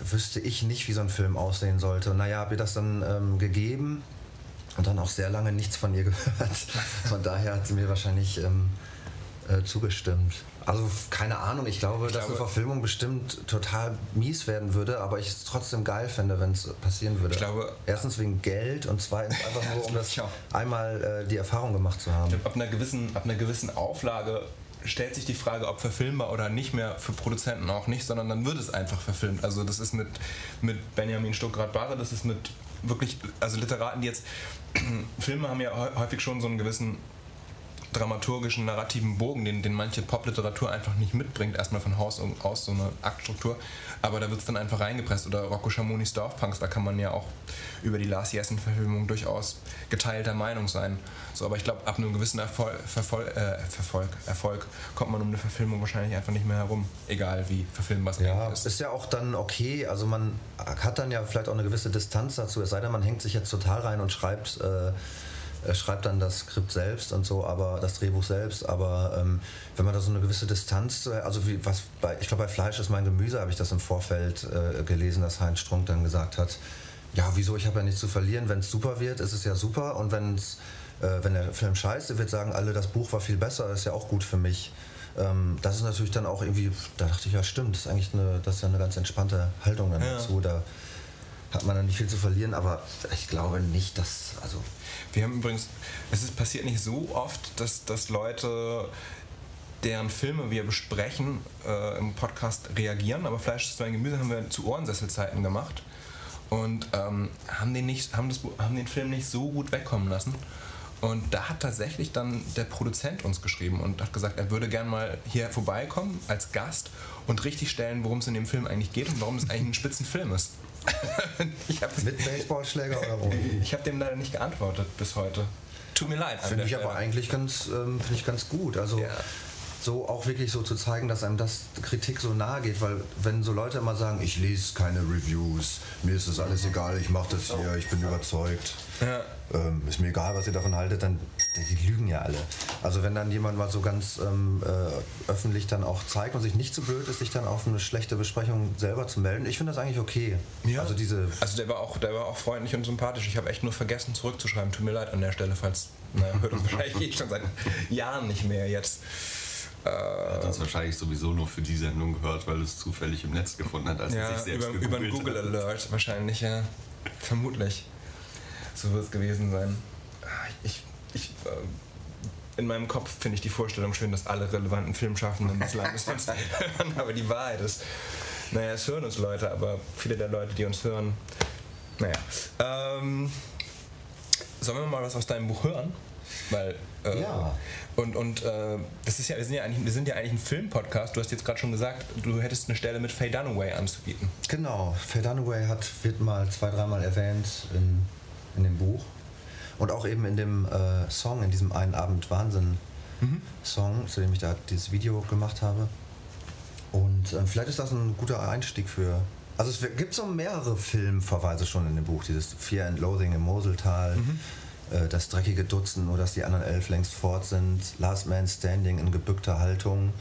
wüsste ich nicht, wie so ein Film aussehen sollte. Und naja, habe ihr das dann ähm, gegeben und dann auch sehr lange nichts von ihr gehört. Von daher hat sie mir wahrscheinlich äh, zugestimmt. Also keine Ahnung, ich glaube, ich dass glaube, eine Verfilmung bestimmt total mies werden würde, aber ich es trotzdem geil fände, wenn es passieren würde. Ich glaube, Erstens wegen Geld und zweitens einfach nur, um das einmal äh, die Erfahrung gemacht zu haben. Glaub, ab, einer gewissen, ab einer gewissen Auflage stellt sich die Frage, ob verfilmbar oder nicht mehr für Produzenten auch nicht, sondern dann wird es einfach verfilmt. Also das ist mit, mit Benjamin Stuckrad-Barre, das ist mit wirklich, also Literaten, die jetzt, Filme haben ja häufig schon so einen gewissen dramaturgischen, narrativen Bogen, den, den manche Popliteratur einfach nicht mitbringt, erstmal von Haus aus so eine Aktstruktur, aber da wird es dann einfach reingepresst. Oder Rocco Schamonis Dorfpunks, da kann man ja auch über die Lars Jessen-Verfilmung durchaus geteilter Meinung sein. So, aber ich glaube, ab einem gewissen Erfolg, Verfol äh, Verfolg, Erfolg kommt man um eine Verfilmung wahrscheinlich einfach nicht mehr herum, egal wie verfilmbar es ja, ist. ist ja auch dann okay, also man hat dann ja vielleicht auch eine gewisse Distanz dazu, es sei denn, man hängt sich jetzt total rein und schreibt... Äh, er schreibt dann das Skript selbst und so, aber das Drehbuch selbst, aber ähm, wenn man da so eine gewisse Distanz, also wie was bei, ich glaube bei Fleisch ist mein Gemüse, habe ich das im Vorfeld äh, gelesen, dass Heinz Strunk dann gesagt hat, ja wieso, ich habe ja nichts zu verlieren, wenn es super wird, ist es ja super und wenn's, äh, wenn der Film scheiße wird, sagen alle, das Buch war viel besser, ist ja auch gut für mich. Ähm, das ist natürlich dann auch irgendwie, da dachte ich, ja stimmt, das ist eigentlich eine, das ist ja eine ganz entspannte Haltung dann ja. dazu, da hat man dann nicht viel zu verlieren, aber ich glaube nicht, dass, also wir haben übrigens, es ist passiert nicht so oft, dass, dass Leute deren Filme wir besprechen äh, im Podcast reagieren, aber Fleisch mein Gemüse haben wir zu Ohrensesselzeiten gemacht und ähm, haben, den nicht, haben, das, haben den Film nicht so gut wegkommen lassen. Und da hat tatsächlich dann der Produzent uns geschrieben und hat gesagt, er würde gern mal hier vorbeikommen als Gast und richtig stellen, worum es in dem Film eigentlich geht und warum es eigentlich ein Spitzenfilm ist. Mit Baseballschläger oder wo? Ich habe dem leider nicht geantwortet bis heute. Tut mir leid. Finde ich aber eigentlich ganz, ähm, find ich ganz gut. Also ja. so auch wirklich so zu zeigen, dass einem das Kritik so nahe geht, weil wenn so Leute immer sagen, ich lese keine Reviews, mir ist das alles egal, ich mache das hier, ich bin überzeugt. Ja ähm, ist mir egal, was ihr davon haltet, dann die lügen ja alle. Also wenn dann jemand mal so ganz ähm, äh, öffentlich dann auch zeigt und sich nicht so blöd ist, sich dann auf eine schlechte Besprechung selber zu melden, ich finde das eigentlich okay. Ja. Also diese. Also der war auch, der war auch freundlich und sympathisch. Ich habe echt nur vergessen zurückzuschreiben. Tut mir leid an der Stelle, falls naja, hört uns wahrscheinlich schon seit Jahren nicht mehr jetzt. Er hat uns wahrscheinlich sowieso nur für die Sendung gehört, weil es zufällig im Netz gefunden hat, als ja, er sich selbst über, über einen Google hat. Alert wahrscheinlich, ja. Vermutlich. So wird es gewesen sein. Ich, ich, äh, in meinem Kopf finde ich die Vorstellung schön, dass alle relevanten Filmschaffenden des Landes uns hören, aber die Wahrheit ist, naja, es hören uns Leute, aber viele der Leute, die uns hören, naja. Ähm, sollen wir mal was aus deinem Buch hören? Weil, äh, ja. Und, und äh, das ist ja, wir sind ja eigentlich, wir sind ja eigentlich ein Filmpodcast. Du hast jetzt gerade schon gesagt, du hättest eine Stelle mit Faye Dunaway anzubieten. Genau, Faye Dunaway hat, wird mal zwei, dreimal erwähnt in in dem Buch. Und auch eben in dem äh, Song, in diesem Einen Abend Wahnsinn-Song, mhm. zu dem ich da dieses Video gemacht habe. Und äh, vielleicht ist das ein guter Einstieg für. Also es gibt so mehrere Filmverweise schon in dem Buch. Dieses Fear and Loathing im Moseltal, mhm. äh, das dreckige Dutzend, nur dass die anderen elf längst fort sind, Last Man Standing in gebückter Haltung.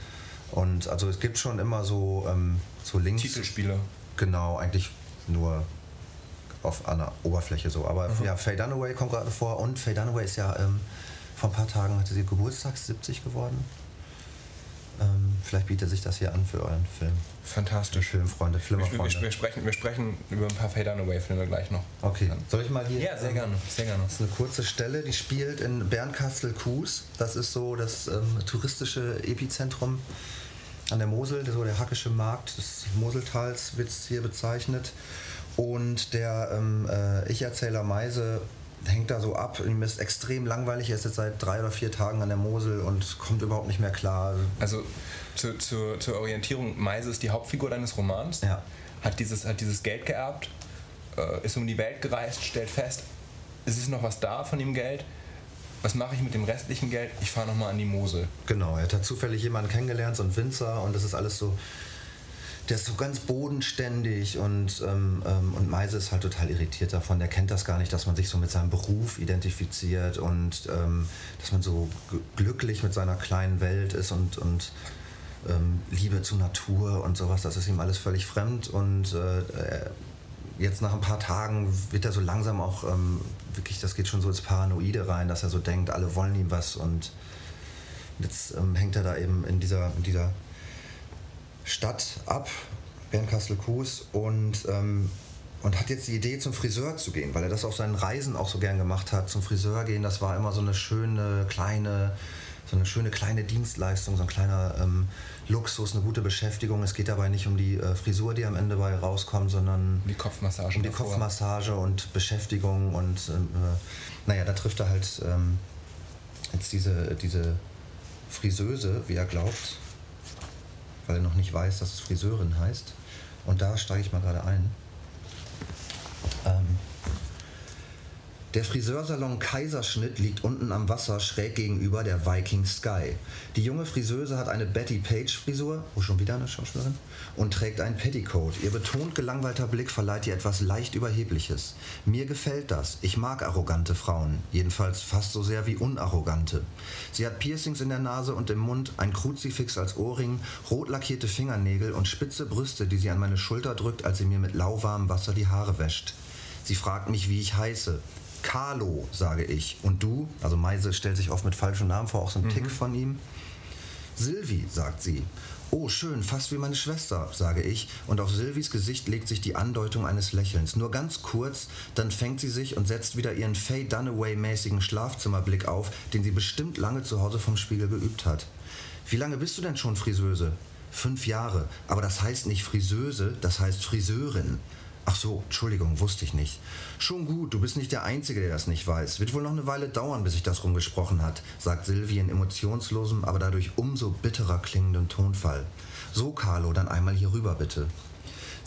Und also es gibt schon immer so, ähm, so Links. Titelspiele. Genau, eigentlich nur auf einer Oberfläche so. Aber mhm. ja, Faye Dunaway kommt gerade vor und Faye Dunaway ist ja ähm, vor ein paar Tagen hatte sie Geburtstag 70 geworden. Ähm, vielleicht bietet sich das hier an für euren Film. Fantastisch. Filmfreunde, Wir, Flimmerfreunde. wir, wir, sprechen, wir sprechen über ein paar Fade-Away-Filme gleich noch. Okay, soll ich mal hier... Ja, sehr gerne. Sehr gerne. Das ist eine kurze Stelle, die spielt in Bernkastel-Kues. Das ist so das ähm, touristische Epizentrum an der Mosel, so der Hackische Markt des Moseltals wird hier bezeichnet. Und der ähm, äh, Ich-Erzähler Meise hängt da so ab. Ihm ist extrem langweilig. Er ist jetzt seit drei oder vier Tagen an der Mosel und kommt überhaupt nicht mehr klar. Also zu, zu, zur Orientierung, Meise ist die Hauptfigur deines Romans, Ja. hat, dieses, hat dieses Geld geerbt, äh, ist um die Welt gereist, stellt fest, es ist noch was da von dem Geld. Was mache ich mit dem restlichen Geld? Ich fahre nochmal an die Mosel. Genau, er hat zufällig jemanden kennengelernt, so einen Winzer, und das ist alles so. Der ist so ganz bodenständig und, ähm, ähm, und Meise ist halt total irritiert davon. Der kennt das gar nicht, dass man sich so mit seinem Beruf identifiziert und ähm, dass man so glücklich mit seiner kleinen Welt ist und, und ähm, Liebe zur Natur und sowas. Das ist ihm alles völlig fremd und äh, er- jetzt nach ein paar Tagen wird er so langsam auch ähm, wirklich, das geht schon so ins Paranoide rein, dass er so denkt, alle wollen ihm was und Jetzt ähm, hängt er da eben in dieser, in dieser Stadt ab, Bernkastel-Kues, und, ähm, und hat jetzt die Idee, zum Friseur zu gehen, weil er das auf seinen Reisen auch so gern gemacht hat. Zum Friseur gehen, das war immer so eine schöne, kleine, so eine schöne kleine Dienstleistung, so ein kleiner ähm, Luxus, eine gute Beschäftigung. Es geht dabei nicht um die äh, Frisur, die am Ende bei rauskommt, sondern Die Kopfmassage. um die davor. Kopfmassage und Beschäftigung und ähm, äh, naja, da trifft er halt ähm, jetzt diese, diese Friseuse, wie er glaubt, weil er noch nicht weiß, dass es Friseurin heißt. Und da steige ich mal gerade ein. Ähm, der Friseursalon Kaiserschnitt liegt unten am Wasser schräg gegenüber der Viking Sky. Die junge Friseuse hat eine Betty Page Frisur, oh schon wieder eine Schauspielerin, und trägt ein Petticoat. Ihr betont gelangweilter Blick verleiht ihr etwas leicht Überhebliches. Mir gefällt das. Ich mag arrogante Frauen, jedenfalls fast so sehr wie unarrogante. Sie hat Piercings in der Nase und im Mund, ein Kruzifix als Ohrring, rot lackierte Fingernägel und spitze Brüste, die sie an meine Schulter drückt, als sie mir mit lauwarmem Wasser die Haare wäscht. Sie fragt mich, wie ich heiße. Carlo, sage ich. Und du? Also Meise stellt sich oft mit falschem Namen vor, auch so ein Tick von ihm. Silvi, sagt sie. Oh, schön, fast wie meine Schwester, sage ich, und auf Silvis Gesicht legt sich die Andeutung eines Lächelns. Nur ganz kurz, dann fängt sie sich und setzt wieder ihren Faye Dunaway-mäßigen Schlafzimmerblick auf, den sie bestimmt lange zu Hause vom Spiegel geübt hat. Wie lange bist du denn schon Friseuse? Fünf Jahre, aber das heißt nicht Friseuse, das heißt Friseurin. Ach so, Entschuldigung, wusste ich nicht. Schon gut, du bist nicht der Einzige, der das nicht weiß. Wird wohl noch eine Weile dauern, bis sich das rumgesprochen hat, sagt Silvi in emotionslosem, aber dadurch umso bitterer klingendem Tonfall. So, Carlo, dann einmal hier rüber, bitte.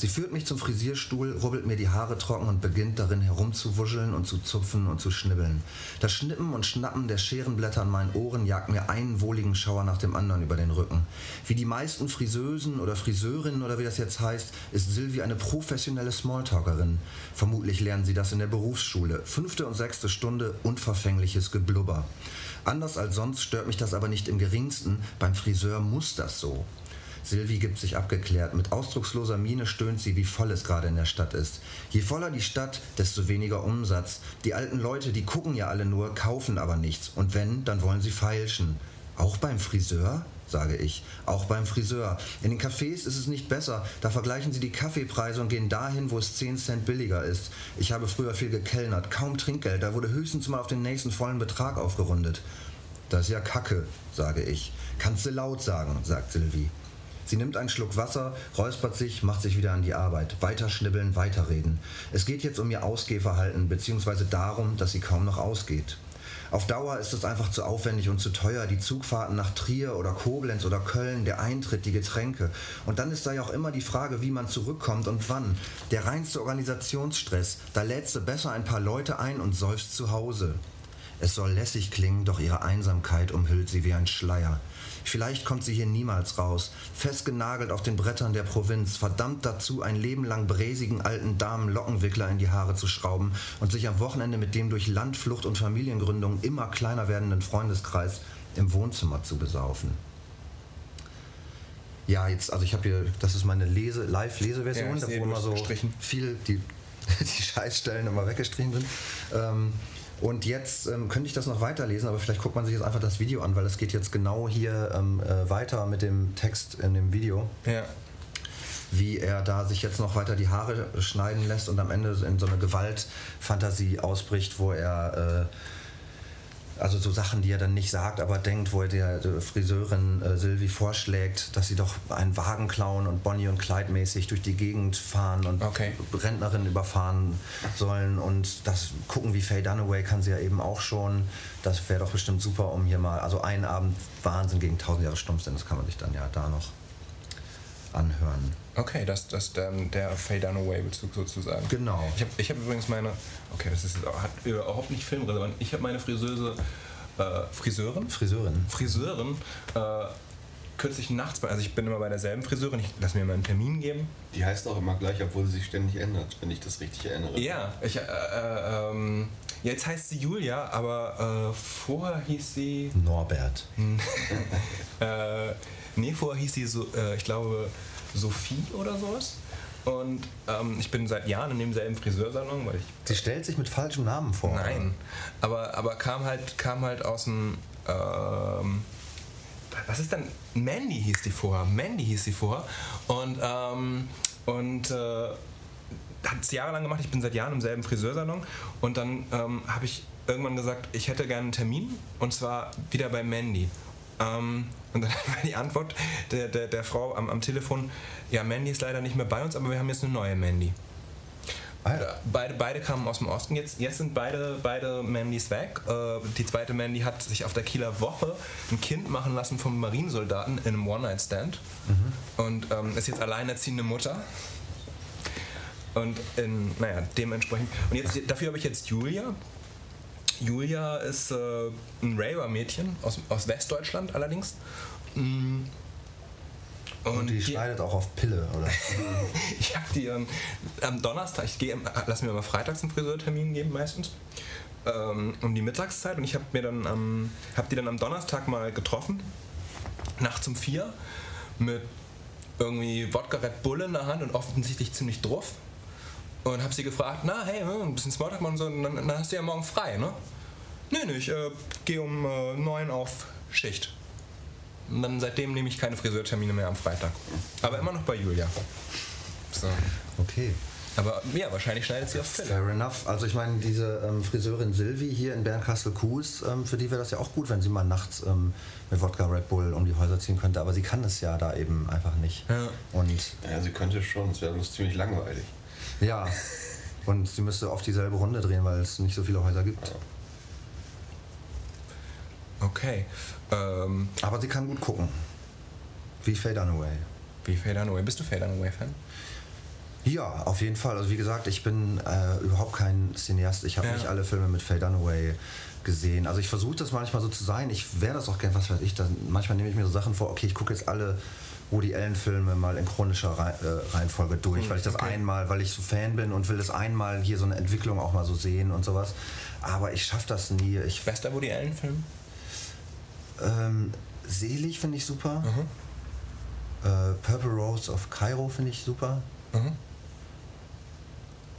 Sie führt mich zum Frisierstuhl, rubbelt mir die Haare trocken und beginnt darin herumzuwuscheln und zu zupfen und zu schnibbeln. Das Schnippen und Schnappen der Scherenblätter an meinen Ohren jagt mir einen wohligen Schauer nach dem anderen über den Rücken. Wie die meisten Friseusen oder Friseurinnen oder wie das jetzt heißt, ist Silvi eine professionelle Smalltalkerin. Vermutlich lernen sie das in der Berufsschule. Fünfte und sechste Stunde unverfängliches Geblubber. Anders als sonst stört mich das aber nicht im geringsten. Beim Friseur muss das so. Silvi gibt sich abgeklärt. Mit ausdrucksloser Miene stöhnt sie, wie voll es gerade in der Stadt ist. Je voller die Stadt, desto weniger Umsatz. Die alten Leute, die gucken ja alle nur, kaufen aber nichts. Und wenn, dann wollen sie feilschen. Auch beim Friseur? sage ich. Auch beim Friseur. In den Cafés ist es nicht besser. Da vergleichen sie die Kaffeepreise und gehen dahin, wo es 10 Cent billiger ist. Ich habe früher viel gekellnert. Kaum Trinkgeld. Da wurde höchstens mal auf den nächsten vollen Betrag aufgerundet. Das ist ja Kacke, sage ich. Kannst du laut sagen, sagt Silvi. Sie nimmt einen Schluck Wasser, räuspert sich, macht sich wieder an die Arbeit. Weiter schnibbeln, weiterreden. Es geht jetzt um ihr Ausgehverhalten, beziehungsweise darum, dass sie kaum noch ausgeht. Auf Dauer ist es einfach zu aufwendig und zu teuer, die Zugfahrten nach Trier oder Koblenz oder Köln, der Eintritt, die Getränke. Und dann ist da ja auch immer die Frage, wie man zurückkommt und wann. Der reinste Organisationsstress, da lädst du besser ein paar Leute ein und säufst zu Hause. Es soll lässig klingen, doch ihre Einsamkeit umhüllt sie wie ein Schleier. Vielleicht kommt sie hier niemals raus, festgenagelt auf den Brettern der Provinz, verdammt dazu, ein Leben lang bräsigen alten Damen Lockenwickler in die Haare zu schrauben und sich am Wochenende mit dem durch Landflucht und Familiengründung immer kleiner werdenden Freundeskreis im Wohnzimmer zu besaufen. Ja, jetzt, also ich habe hier, das ist meine Lese, Live-Leseversion, Ja, da wo immer so gestrichen. viel die, die Scheißstellen immer weggestrichen sind. Ähm, Und jetzt ähm, könnte ich das noch weiterlesen, aber vielleicht guckt man sich jetzt einfach das Video an, weil es geht jetzt genau hier ähm, äh, weiter mit dem Text in dem Video. Ja. Wie er da sich jetzt noch weiter die Haare schneiden lässt und am Ende in so eine Gewaltfantasie ausbricht, wo er äh, also so Sachen, die er dann nicht sagt, aber denkt, wo er der, der Friseurin äh, Sylvie vorschlägt, dass sie doch einen Wagen klauen und Bonnie und Clyde mäßig durch die Gegend fahren und Okay. Rentnerin überfahren sollen und das gucken wie Faye Dunaway kann sie ja eben auch schon. Das wäre doch bestimmt super, um hier mal, also einen Abend Wahnsinn gegen 1000 Jahre Stummsinn, das kann man sich dann ja da noch anhören. Okay, das das ist dann der Faye Dunaway-Bezug sozusagen. Genau. Ich habe ich hab übrigens meine, okay, das ist hat überhaupt nicht filmrelevant. Ich habe meine Friseuse, äh, Friseurin? Friseurin. Friseurin äh, kürzlich nachts, bei- also ich bin immer bei derselben Friseurin, ich lasse mir mal einen Termin geben. Die heißt auch immer gleich, obwohl sie sich ständig ändert, wenn ich das richtig erinnere. Ja, ich, äh, äh, ähm, jetzt heißt sie Julia, aber äh, vorher hieß sie, Norbert. äh, nee, vorher hieß sie, so, äh, ich glaube, Sophie oder sowas. Und ähm, ich bin seit Jahren in demselben Friseursalon, weil ich Sie stellt sich mit falschem Namen vor. Nein, aber, aber kam halt kam halt aus dem ähm, was ist denn Mandy hieß die vorher Mandy hieß die vorher und ähm, und äh, hat es jahrelang gemacht. Ich bin seit Jahren im selben Friseursalon und dann ähm, habe ich irgendwann gesagt, ich hätte gerne einen Termin und zwar wieder bei Mandy. Ähm, und dann war die Antwort der, der, der Frau am, am Telefon, ja, Mandy ist leider nicht mehr bei uns, aber wir haben jetzt eine neue Mandy. Ah, ja. Beide, beide kamen aus dem Osten. Jetzt, jetzt sind beide, beide Mandys weg. Äh, die zweite Mandy hat sich auf der Kieler Woche ein Kind machen lassen vom Marinesoldaten in einem One-Night-Stand. Und ähm, ist jetzt alleinerziehende Mutter. Und in, naja, dementsprechend. Und jetzt, dafür habe ich jetzt Julia. Julia ist äh, ein Raver-Mädchen aus, aus Westdeutschland allerdings. Mm. Und die schneidet auch auf Pille, oder? Ich habe die ähm, am Donnerstag, ich gehe, lass mir mal freitags einen Friseurtermin geben meistens, ähm, um die Mittagszeit und ich habe mir dann am, hab die dann am Donnerstag mal getroffen, nachts um vier, mit irgendwie Wodka Red Bull in der Hand und offensichtlich ziemlich druff und habe sie gefragt, na hey, hm, ein bisschen Smalltalk machen und so, und dann, dann hast du ja morgen frei, ne? Nee, nee, ich äh, gehe um äh, neun auf Schicht. Und dann seitdem nehme ich keine Friseurtermine mehr am Freitag. Aber immer noch bei Julia. So. Okay. Aber ja, wahrscheinlich schneidet sie auf Pille. Fair enough. Also ich meine, diese ähm, Friseurin Silvi hier in Bernkastel-Kues, ähm, für die wäre das ja auch gut, wenn sie mal nachts ähm, mit Wodka Red Bull um die Häuser ziehen könnte. Aber sie kann das ja da eben einfach nicht. Ja. Und Ja, sie könnte schon, es wäre bloß ziemlich langweilig. Ja, und sie müsste oft dieselbe Runde drehen, weil es nicht so viele Häuser gibt. Okay. Ähm, Aber sie kann gut gucken. Wie Faye Dunaway. wie Faye Dunaway? Bist du Faye Dunaway-Fan? Ja, auf jeden Fall. Also wie gesagt, ich bin äh, überhaupt kein Cineast. Ich habe Ja. nicht alle Filme mit Faye Dunaway gesehen. Also ich versuche das manchmal so zu sein. Ich wäre das auch gern, was weiß ich. Dann, manchmal nehme ich mir so Sachen vor, okay, ich gucke jetzt alle Woody Allen-Filme mal in chronischer äh, Reihenfolge durch, weil ich das okay. einmal, weil ich so Fan bin und will das einmal hier so eine Entwicklung auch mal so sehen und sowas. Aber ich schaffe das nie. Ich, Bester Woody Allen-Film? ähm, Selig finde ich super. Mhm. Äh, Purple Rose of Cairo finde ich super. Mhm.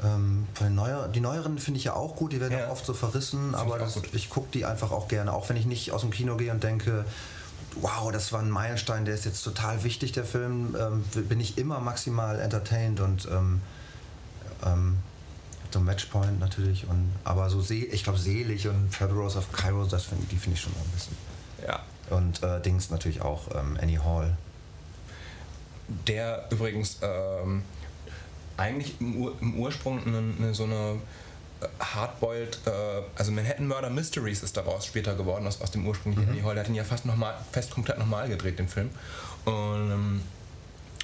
Ähm, neuer, die neueren finde ich ja auch gut, die werden Ja. auch oft so verrissen, aber das, ich gucke die einfach auch gerne, auch wenn ich nicht aus dem Kino gehe und denke, wow, das war ein Meilenstein, der ist jetzt total wichtig, der Film, ähm, bin ich immer maximal entertained und ähm, ähm, so Matchpoint natürlich, und, aber so seh, ich glaube selig und Rose of Cairo, das find, die finde ich schon ein bisschen. Ja. Und äh, Dings natürlich auch, ähm, Annie Hall. Der übrigens ähm, eigentlich im, Ur im Ursprung eine, eine, so eine Hardboiled, äh, also Manhattan Murder Mysteries ist daraus später geworden, aus, aus dem ursprünglichen Annie Hall. Der hat ihn ja fast nochmal, fast komplett nochmal gedreht, den Film. Und, ähm,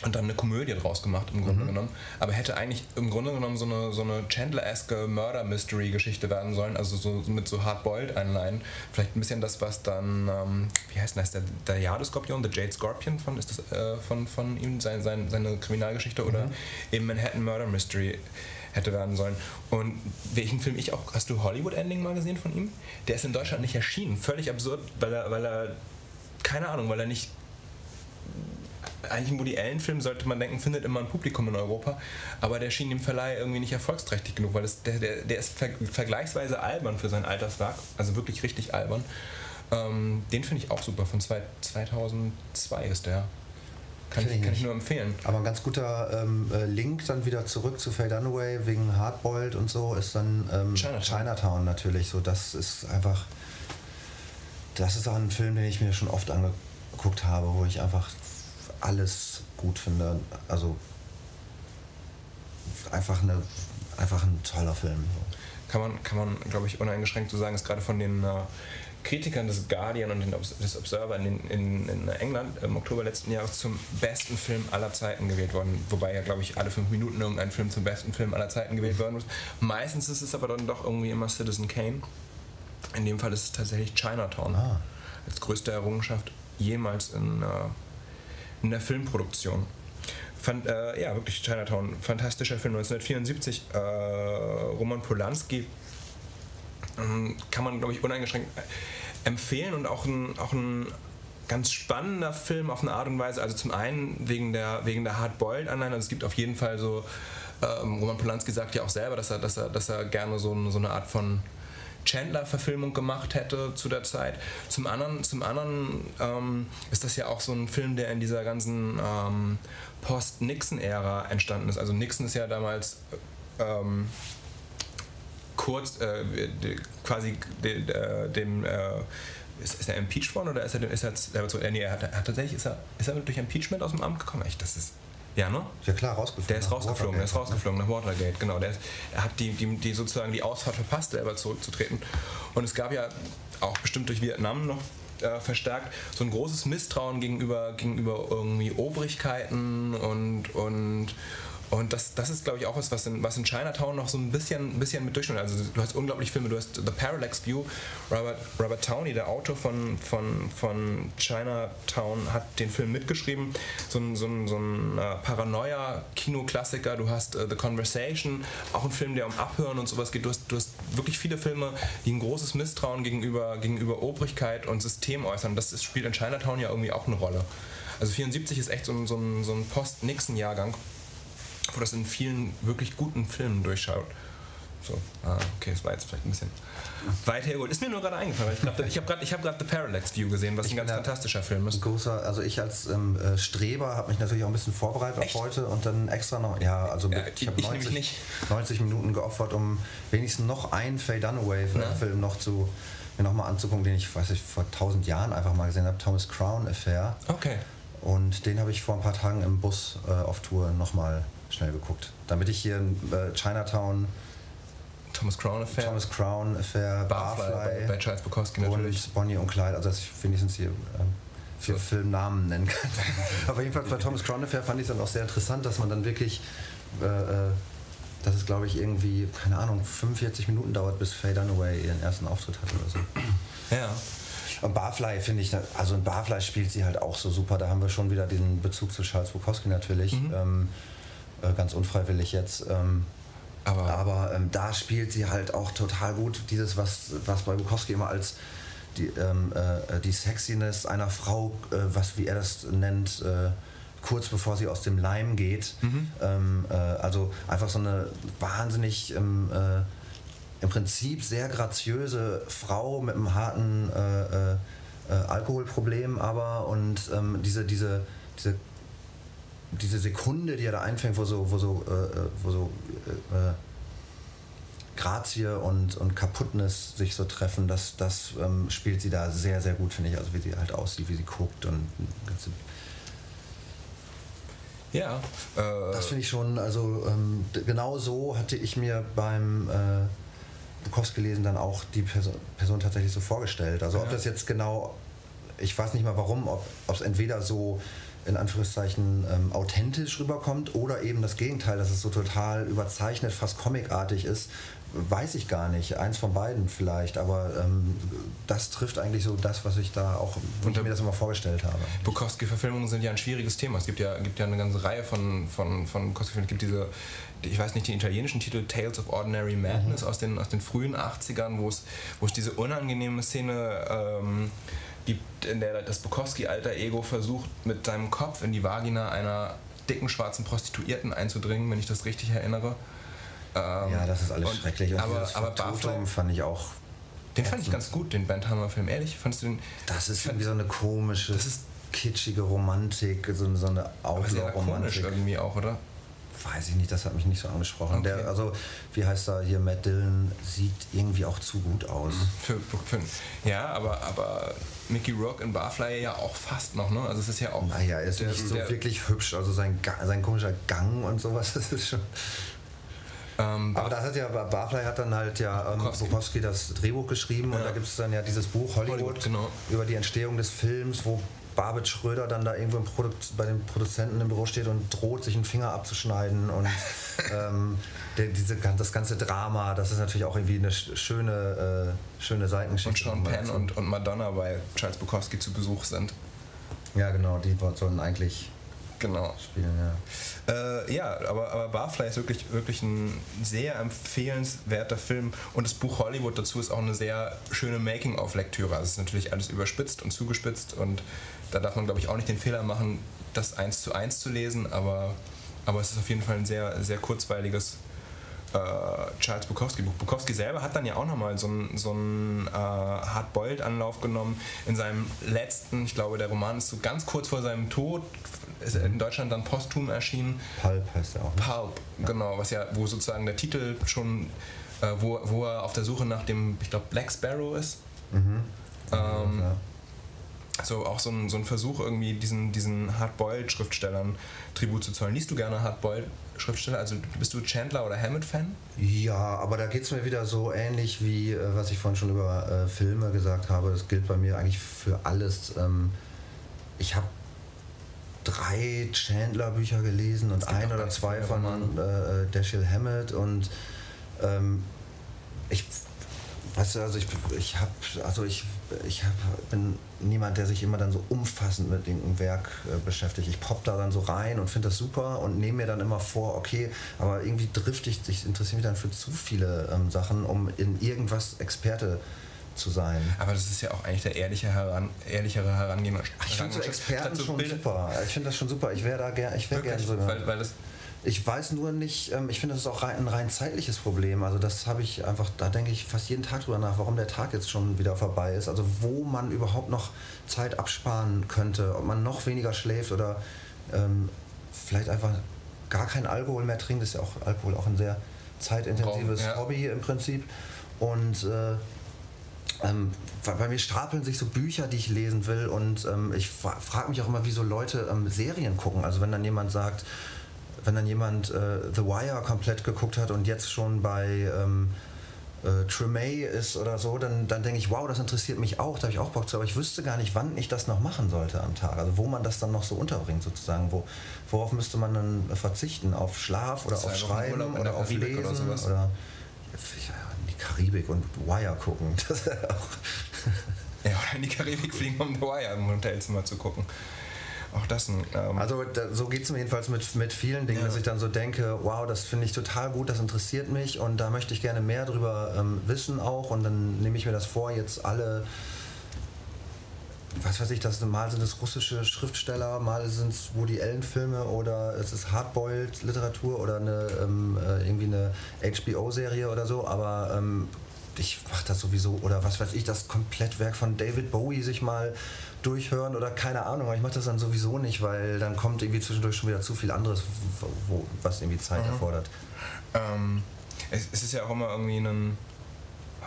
und dann eine Komödie draus gemacht, im Grunde genommen. Aber hätte eigentlich im Grunde genommen so eine, so eine Chandler-eske Murder-Mystery-Geschichte werden sollen, also so mit so Hardboiled-Einleihen. Vielleicht ein bisschen das, was dann, ähm, wie heißt denn das, der, der Jade-Skorpion, The Jade Scorpion von, ist das äh, von, von ihm, sein, sein, seine Kriminalgeschichte oder eben Manhattan Murder Mystery hätte werden sollen. Und welchen Film ich auch, hast du Hollywood Ending mal gesehen von ihm? Der ist in Deutschland nicht erschienen, völlig absurd, weil er, weil er keine Ahnung, weil er nicht eigentlich ein Woody Allen-Film, sollte man denken, findet immer ein Publikum in Europa, aber der schien dem Verleih irgendwie nicht erfolgsträchtig genug, weil das, der, der, der ist ver vergleichsweise albern für sein Alterswerk, also wirklich richtig albern. Ähm, den finde ich auch super, von zwei, 2002 ist der. Kann, ich, kann ich, nur empfehlen. Aber ein ganz guter ähm, äh, Link dann wieder zurück zu Faye Dunaway wegen Hardboiled und so ist dann ähm, Chinatown. Chinatown natürlich. So, das ist einfach. Das ist auch ein Film, den ich mir schon oft angeguckt habe, wo ich einfach alles gut finde. Also einfach eine einfach ein toller Film. Kann man, kann man glaube ich, uneingeschränkt so sagen, ist gerade von den äh, Kritikern des Guardian und des Observer in, in, in, England im Oktober letzten Jahres zum besten Film aller Zeiten gewählt worden. Wobei ja, glaube ich, alle fünf Minuten irgendein Film zum besten Film aller Zeiten gewählt worden ist. Meistens ist es aber dann doch irgendwie immer Citizen Kane. In dem Fall ist es tatsächlich Chinatown. Ah. Als größte Errungenschaft jemals in, äh, in der Filmproduktion. Fand, äh, ja, wirklich Chinatown. Fantastischer Film 1974. Äh, Roman Polanski kann man, glaube ich, uneingeschränkt empfehlen und auch ein, auch ein ganz spannender Film auf eine Art und Weise. Also zum einen wegen der, wegen der Hardboiled-Anleihen. Also es gibt auf jeden Fall so, ähm, Roman Polanski sagt ja auch selber, dass er, dass er, dass er gerne so, so eine Art von Chandler-Verfilmung gemacht hätte zu der Zeit. Zum anderen, zum anderen ähm, ist das ja auch so ein Film, der in dieser ganzen ähm, Post-Nixon-Ära entstanden ist. Also Nixon ist ja damals ähm, kurz äh, quasi de, de, dem äh, ist, ist er impeached worden oder ist er, ist er, ist er, nee, er hat, hat, tatsächlich ist er, ist er durch Impeachment aus dem Amt gekommen? Echt, das ist ja, ne? Ja klar, rausgeflogen. Der ist rausgeflogen, der ist rausgeflogen nach Watergate, genau. Der ist, er hat die, die, die sozusagen die Ausfahrt verpasst, selber zurückzutreten. Und es gab ja auch bestimmt durch Vietnam noch äh, verstärkt so ein großes Misstrauen gegenüber, gegenüber irgendwie Obrigkeiten und, und und das, das ist, glaube ich, auch was, was in, was in Chinatown noch so ein bisschen, bisschen mit durchschnitt. Also du hast unglaublich Filme, du hast The Parallax View. Robert, Robert Towney, der Autor von, von, von Chinatown, hat den Film mitgeschrieben. So ein, so ein, so ein uh, Paranoia-Kinoklassiker. Du hast uh, The Conversation, auch ein Film, der um Abhören und sowas geht. Du hast, du hast wirklich viele Filme, die ein großes Misstrauen gegenüber, gegenüber Obrigkeit und System äußern. Das ist, spielt in Chinatown ja irgendwie auch eine Rolle. Also 74 ist echt so ein, so ein, so ein Post-Nixon-Jahrgang wo das in vielen wirklich guten Filmen durchschaut. So, ah, okay, das war jetzt vielleicht ein bisschen weit hergeholt. Ist mir nur gerade eingefallen. Ich, glaub, ich habe gerade hab The Parallax View gesehen, was ich ein ganz fantastischer Film ist. Großer, also ich als ähm, äh, Streber habe mich natürlich auch ein bisschen vorbereitet Echt? auf heute und dann extra noch, ja, also ja, ich habe 90, 90, Minuten geopfert, um wenigstens noch einen Faye Dunaway-Film noch zu mir nochmal anzugucken, den ich, weiß ich, vor tausend Jahren einfach mal gesehen habe, Thomas Crown Affair. Okay. Und den habe ich vor ein paar Tagen im Bus äh, auf Tour nochmal schnell geguckt. Damit ich hier in äh, Chinatown Thomas Crown Affair. Thomas Crown Affair, Barfly, Barfly bei, bei Charles Bukowski natürlich. Und Bonnie und Clyde, also dass ich wenigstens hier ähm, vier so. Filmnamen nennen kann. Aber jedenfalls bei Thomas Crown Affair fand ich es dann auch sehr interessant, dass man dann wirklich, äh, äh, dass es glaube ich irgendwie, keine Ahnung, 45 Minuten dauert, bis Faye Dunaway ihren ersten Auftritt hat oder so. Ja. Und Barfly finde ich, also in Barfly spielt sie halt auch so super. Da haben wir schon wieder den Bezug zu Charles Bukowski natürlich. Mhm. Ähm, äh, ganz unfreiwillig jetzt. Ähm, aber, aber ähm, da spielt sie halt auch total gut dieses, was, was bei Bukowski immer als die, ähm, äh, die Sexiness einer Frau, äh, was wie er das nennt, äh, kurz bevor sie aus dem Leim geht. Mhm. Ähm, äh, also einfach so eine wahnsinnig ähm, äh, im Prinzip sehr graziöse Frau mit einem harten Alkoholproblem, aber und ähm, diese, diese, diese diese Sekunde, die er da einfängt, wo so, wo so, äh, äh wo so äh, äh, Grazie und, und Kaputtnis sich so treffen, das, das ähm, spielt sie da sehr, sehr gut, finde ich. Also wie sie halt aussieht, wie sie guckt und ganze ja. Äh, das finde ich schon, also ähm, genau so hatte ich mir beim äh, Bukowski lesen dann auch die Person, Person tatsächlich so vorgestellt. Also ja. ob das jetzt genau, ich weiß nicht mal warum, ob es entweder so in Anführungszeichen ähm, authentisch rüberkommt oder eben das Gegenteil, dass es so total überzeichnet, fast comicartig ist, weiß ich gar nicht. Eins von beiden vielleicht, aber ähm, das trifft eigentlich so das, was ich da auch, wie ich mir das immer vorgestellt habe. Bukowski-Verfilmungen sind ja ein schwieriges Thema. Es gibt ja, gibt ja eine ganze Reihe von, von, von Bukowski-Filmen. Es gibt diese, ich weiß nicht, den italienischen Titel Tales of Ordinary Madness mhm. aus, den, aus den frühen 80ern, wo es, wo es diese unangenehme Szene ähm, gibt, in der das Bukowski-alter Ego versucht, mit seinem Kopf in die Vagina einer dicken schwarzen Prostituierten einzudringen, wenn ich das richtig erinnere. Ähm, ja, das ist alles und, schrecklich. Und aber, aber Barfly fand ich auch. Den fand ich ganz gut, den Bandhammer-Film. Ehrlich, fandest du den? Das ist irgendwie so eine komische, das ist kitschige Romantik, so, so eine Outlaw-Romantik. irgendwie auch, oder? Weiß ich nicht, das hat mich nicht so angesprochen. Okay. Der, also, wie heißt er hier, Matt Dillon sieht irgendwie auch zu gut aus. Mhm. Für, für, ja, aber, aber Mickey Rock in Barfly ja auch fast noch, ne? Also es ist ja auch. Naja, er ist der, nicht so wirklich hübsch. Also sein, sein komischer Gang und sowas, das ist schon. Ähm, aber da hat ja, Barfly hat dann halt ja ähm, Bukowski das Drehbuch geschrieben ja. und da gibt es dann ja dieses Buch Hollywood, Hollywood genau. über die Entstehung des Films, wo Barbet Schröder dann da irgendwo bei den Produzenten im Büro steht und droht, sich einen Finger abzuschneiden und ähm, der, diese, das ganze Drama, das ist natürlich auch irgendwie eine schöne, äh, schöne Seitengeschichte. Und Sean Penn und, und Madonna bei Charles Bukowski zu Besuch sind. Ja, genau, die sollen eigentlich genau. spielen, ja. Äh, ja, aber, aber Barfly ist wirklich, wirklich ein sehr empfehlenswerter Film und das Buch Hollywood dazu ist auch eine sehr schöne Making-of-Lektüre. Also es ist natürlich alles überspitzt und zugespitzt und da darf man, glaube ich, auch nicht den Fehler machen, das eins zu eins zu lesen, aber, aber es ist auf jeden Fall ein sehr, sehr kurzweiliges äh, Charles Bukowski-Buch. Bukowski selber hat dann ja auch nochmal so einen so äh, Hardboiled-Anlauf genommen in seinem letzten, ich glaube, der Roman ist so ganz kurz vor seinem Tod, ist in Deutschland dann posthum erschienen. Pulp heißt er auch. Ne? Pulp, ja. genau, was ja, wo sozusagen der Titel schon, äh, wo, wo er auf der Suche nach dem, ich glaube, Black Sparrow ist. Mhm. Ähm, ja so auch so ein, so ein Versuch, irgendwie diesen, diesen Hardboiled-Schriftstellern Tribut zu zollen. Liest du gerne Hardboiled-Schriftsteller? Also bist du Chandler oder Hammett-Fan? Ja, aber da geht es mir wieder so ähnlich wie, äh, was ich vorhin schon über äh, Filme gesagt habe. Das gilt bei mir eigentlich für alles. Ähm, ich habe drei Chandler-Bücher gelesen und ein oder zwei von äh, Dashiell Hammett und ähm, ich Weißt du, also ich, ich habe, also ich, ich hab, bin niemand, der sich immer dann so umfassend mit dem Werk äh, beschäftigt. Ich pop da dann so rein und finde das super und nehme mir dann immer vor, okay, aber irgendwie drifte ich, ich interessiere mich dann für zu viele ähm, Sachen, um in irgendwas Experte zu sein. Aber das ist ja auch eigentlich der ehrliche Heran, ehrlichere Herangehensweise. Ich finde so Experten so schon super. Ich finde das schon super. Ich wäre da gerne, ich wäre gerne so. Weil, weil das ich weiß nur nicht, ähm, ich finde, das ist auch ein rein zeitliches Problem. Also das habe ich einfach, da denke ich fast jeden Tag drüber nach, warum der Tag jetzt schon wieder vorbei ist. Also wo man überhaupt noch Zeit absparen könnte, ob man noch weniger schläft oder ähm, vielleicht einfach gar kein Alkohol mehr trinkt. Das ist ja auch Alkohol auch ein sehr zeitintensives ja. Hobby im Prinzip. Und äh, ähm, bei mir stapeln sich so Bücher, die ich lesen will und ähm, ich frage mich auch immer, wie so Leute ähm, Serien gucken. Also wenn dann jemand sagt, wenn dann jemand äh, The Wire komplett geguckt hat und jetzt schon bei ähm, äh, Tremay ist oder so, dann, dann denke ich, wow, das interessiert mich auch, da habe ich auch Bock zu, aber ich wüsste gar nicht, wann ich das noch machen sollte am Tag. Also wo man das dann noch so unterbringt sozusagen. Wo, worauf müsste man dann verzichten? Auf Schlaf oder auf Schreiben oder auf Lesen? Oder, sowas. oder in die Karibik und Wire gucken. Das auch ja, oder in die Karibik fliegen, um The Wire im Hotelzimmer zu gucken auch das ein. Ähm also da, so geht es mir jedenfalls mit, mit vielen Dingen, ja. dass ich dann so denke, wow, das finde ich total gut, das interessiert mich und da möchte ich gerne mehr drüber ähm, wissen auch und dann nehme ich mir das vor, jetzt alle was weiß ich, das mal sind es russische Schriftsteller, mal sind es Woody Allen Filme oder es ist Hardboiled Literatur oder eine ähm, äh, irgendwie eine HBO Serie oder so, aber ähm, ich mache das sowieso oder was weiß ich, das Komplettwerk von David Bowie sich mal durchhören oder keine Ahnung, aber ich mache das dann sowieso nicht, weil dann kommt irgendwie zwischendurch schon wieder zu viel anderes, wo, was irgendwie Zeit mhm. erfordert. Ähm, es, es, ist ja auch immer irgendwie ein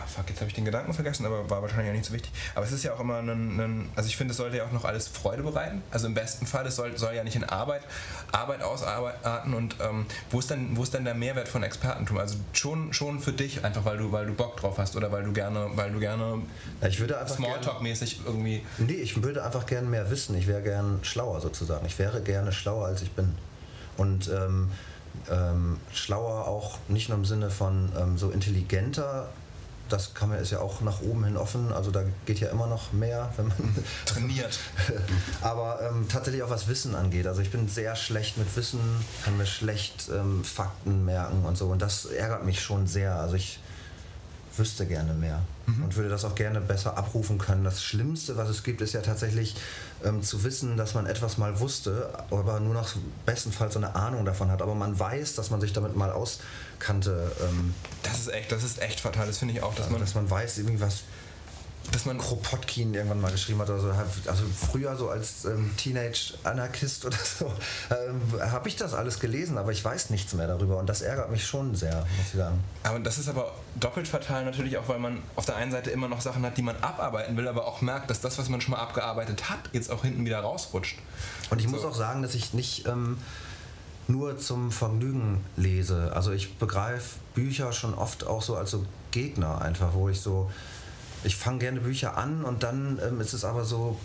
fuck, jetzt habe ich den Gedanken vergessen, aber war wahrscheinlich auch nicht so wichtig. Aber es ist ja auch immer ein, ein also ich finde, es sollte ja auch noch alles Freude bereiten. Also im besten Fall, es soll, soll ja nicht in Arbeit, Arbeit ausarten und ähm, wo, ist denn, wo ist denn der Mehrwert von Expertentum? Also schon, schon für dich, einfach weil du, weil du Bock drauf hast oder weil du gerne, weil du gerne ich würde einfach Smalltalk-mäßig irgendwie. Nee, ich würde einfach gerne mehr wissen. Ich wäre gern schlauer sozusagen. Ich wäre gerne schlauer als ich bin. Und ähm, ähm, schlauer auch nicht nur im Sinne von ähm, so intelligenter das kann man, ist ja auch nach oben hin offen. Also da geht ja immer noch mehr, wenn man trainiert. Aber ähm, tatsächlich auch was Wissen angeht. Also ich bin sehr schlecht mit Wissen, kann mir schlecht ähm, Fakten merken und so. Und das ärgert mich schon sehr. Also ich wüsste gerne mehr mhm. und würde das auch gerne besser abrufen können. Das Schlimmste, was es gibt, ist ja tatsächlich ähm, zu wissen, dass man etwas mal wusste, aber nur noch bestenfalls so eine Ahnung davon hat. Aber man weiß, dass man sich damit mal auskannte. Ähm, das ist echt, das ist echt fatal. Das finde ich auch, dass also, man, dass man weiß, irgendwie was dass man Kropotkin irgendwann mal geschrieben hat oder so. Also früher so als ähm, Teenage-Anarchist oder so ähm, habe ich das alles gelesen, aber ich weiß nichts mehr darüber und das ärgert mich schon sehr, muss ich sagen. Aber das ist aber doppelt fatal natürlich auch, weil man auf der einen Seite immer noch Sachen hat, die man abarbeiten will, aber auch merkt, dass das, was man schon mal abgearbeitet hat, jetzt auch hinten wieder rausrutscht. Und ich so. muss auch sagen, dass ich nicht... Ähm, nur zum Vergnügen lese. Also ich begreife Bücher schon oft auch so als so Gegner einfach, wo ich so, ich fange gerne Bücher an und dann ähm, ist es aber so,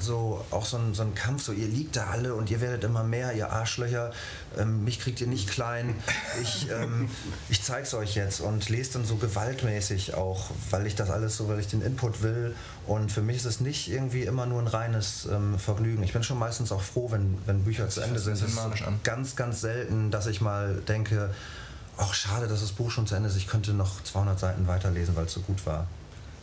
so auch so ein, so ein Kampf, so ihr liegt da alle und ihr werdet immer mehr, ihr Arschlöcher, ähm, mich kriegt ihr nicht klein, ich, ähm, ich zeig's euch jetzt und lese dann so gewaltmäßig auch, weil ich das alles so, weil ich den Input will. Und für mich ist es nicht irgendwie immer nur ein reines ähm, Vergnügen. Ich bin schon meistens auch froh, wenn, wenn Bücher zu Ende sind. Es ist ganz, ganz selten, dass ich mal denke, ach schade, dass das Buch schon zu Ende ist, ich könnte noch 200 Seiten weiterlesen, weil es so gut war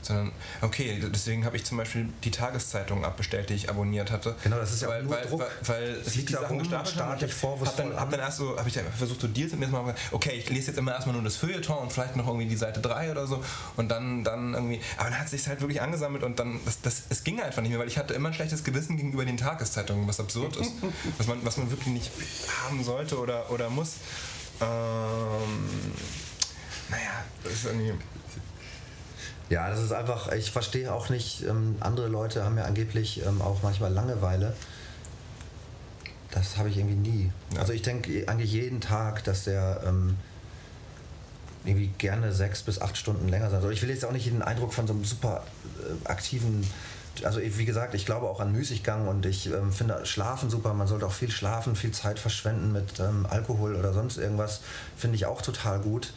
sondern okay, deswegen habe ich zum Beispiel die Tageszeitung abbestellt, die ich abonniert hatte. Genau, das ist ja weil, nur weil, Druck. weil, weil es liegt die Sachen gestapelt haben. Ich habe dann, hab dann erst so, habe ich versucht, so Deals mit mir zu machen. Okay, ich lese jetzt immer erstmal nur das Feuilleton und vielleicht noch irgendwie die Seite 3 oder so und dann, dann irgendwie, aber dann hat es sich halt wirklich angesammelt und dann, das, das, es ging einfach nicht mehr, weil ich hatte immer ein schlechtes Gewissen gegenüber den Tageszeitungen, was absurd ist, was man, was man wirklich nicht haben sollte oder, oder muss. Ähm, naja, das ist irgendwie ja, das ist einfach, ich verstehe auch nicht, ähm, andere Leute haben ja angeblich ähm, auch manchmal Langeweile. Das habe ich irgendwie nie. Ja. Also ich denke eigentlich jeden Tag, dass der ähm, irgendwie gerne sechs bis acht Stunden länger sein soll. Ich will jetzt auch nicht den Eindruck von so einem super äh, aktiven also wie gesagt, ich glaube auch an Müßiggang und ich ähm, finde Schlafen super. Man sollte auch viel schlafen, viel Zeit verschwenden mit ähm, Alkohol oder sonst irgendwas. Finde ich auch total gut.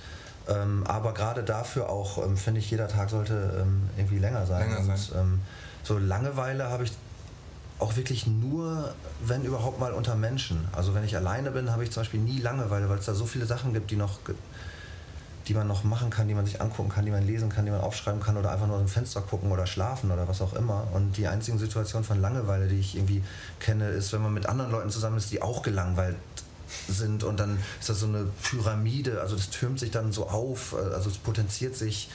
Ähm, aber gerade dafür auch, ähm, finde ich, jeder Tag sollte ähm, irgendwie länger sein. Länger und, sein. Ähm, so Langeweile habe ich auch wirklich nur, wenn überhaupt mal unter Menschen. Also wenn ich alleine bin, habe ich zum Beispiel nie Langeweile, weil es da so viele Sachen gibt, die noch die man noch machen kann, die man sich angucken kann, die man lesen kann, die man aufschreiben kann oder einfach nur aus dem Fenster gucken oder schlafen oder was auch immer. Und die einzige Situation von Langeweile, die ich irgendwie kenne, ist, wenn man mit anderen Leuten zusammen ist, die auch gelangweilt sind und dann ist das so eine Pyramide, also das türmt sich dann so auf, äh, also es potenziert sich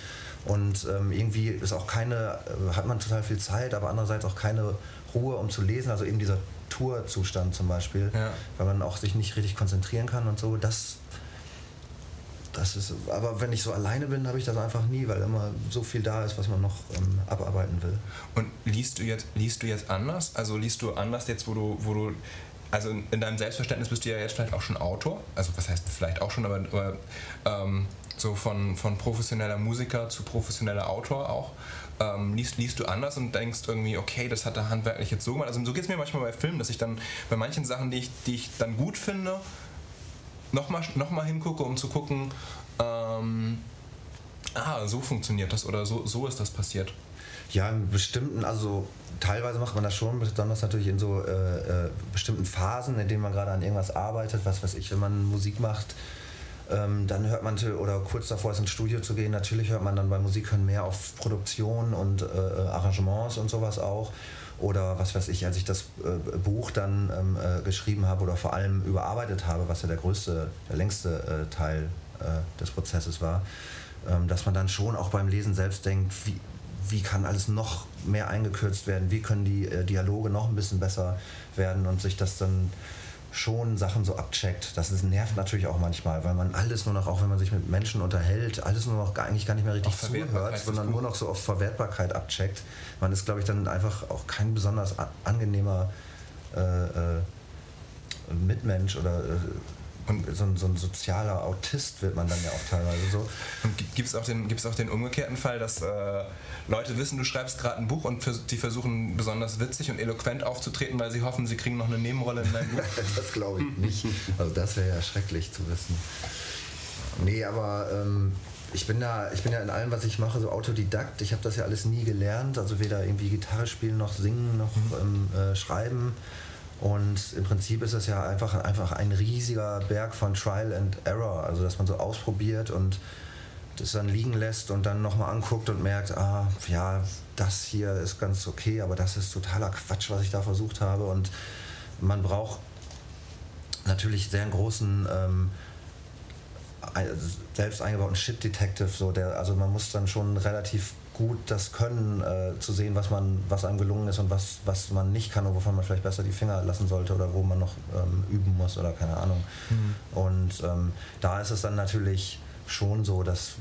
und ähm, irgendwie ist auch keine, äh, hat man total viel Zeit, aber andererseits auch keine Ruhe, um zu lesen, also eben dieser Tourzustand zum Beispiel, ja. weil man auch sich nicht richtig konzentrieren kann und so, das das ist, aber wenn ich so alleine bin, habe ich das einfach nie, weil immer so viel da ist, was man noch ähm, abarbeiten will. Und liest du jetzt, liest du jetzt anders? Also liest du anders jetzt, wo du, wo du also in deinem Selbstverständnis bist du ja jetzt vielleicht auch schon Autor. Also was heißt vielleicht auch schon, aber, aber ähm, so von, von professioneller Musiker zu professioneller Autor auch. Ähm, liest, liest du anders und denkst irgendwie, okay, das hat der handwerklich jetzt so gemacht. Also so geht es mir manchmal bei Filmen, dass ich dann bei manchen Sachen, die ich, die ich dann gut finde, nochmal noch mal hingucke, um zu gucken, ähm, ah, so funktioniert das oder so, so ist das passiert. Ja, in bestimmten, also teilweise macht man das schon, besonders natürlich in so äh, äh, bestimmten Phasen, in denen man gerade an irgendwas arbeitet, was weiß ich, wenn man Musik macht, ähm, dann hört man, oder kurz davor ist ins Studio zu gehen, natürlich hört man dann bei Musik hören mehr auf Produktion und äh, äh, Arrangements und sowas auch. Oder was weiß ich, als ich das äh, Buch dann ähm, äh, geschrieben habe oder vor allem überarbeitet habe, was ja der größte, der längste Teil des Prozesses war, ähm, dass man dann schon auch beim Lesen selbst denkt, wie, wie kann alles noch mehr eingekürzt werden, wie können die äh, Dialoge noch ein bisschen besser werden und sich das dann schon Sachen so abcheckt. Das ist, nervt natürlich auch manchmal, weil man alles nur noch, auch wenn man sich mit Menschen unterhält, alles nur noch gar, eigentlich gar nicht mehr richtig zuhört, sondern nur noch so auf Verwertbarkeit abcheckt. Man ist, glaube ich, dann einfach auch kein besonders angenehmer äh, äh, Mitmensch oder äh, und so ein, so ein, sozialer Autist wird man dann ja auch teilweise so. Und gibt es auch, den, auch den umgekehrten Fall, dass äh, Leute wissen, du schreibst gerade ein Buch und sie versuchen besonders witzig und eloquent aufzutreten, weil sie hoffen, sie kriegen noch eine Nebenrolle in deinem Buch? das glaube ich nicht. Also das wäre ja schrecklich zu wissen. Nee, aber ähm, ich bin da, ich bin ja in allem, was ich mache, so Autodidakt. Ich habe das ja alles nie gelernt, also weder irgendwie Gitarre spielen noch singen noch mhm. ähm, äh, schreiben. Und im Prinzip ist es ja einfach, einfach ein riesiger Berg von Trial and Error, also dass man so ausprobiert und das dann liegen lässt und dann nochmal anguckt und merkt, ah, ja, das hier ist ganz okay, aber das ist totaler Quatsch, was ich da versucht habe. Und man braucht natürlich sehr einen großen ähm, selbst eingebauten Shit Detective, so der, also man muss dann schon relativ gut das können, äh, zu sehen, was man, was einem gelungen ist und was, was man nicht kann und wovon man vielleicht besser die Finger lassen sollte oder wo man noch ähm, üben muss oder keine Ahnung. Mhm. Und ähm, da ist es dann natürlich schon so, dass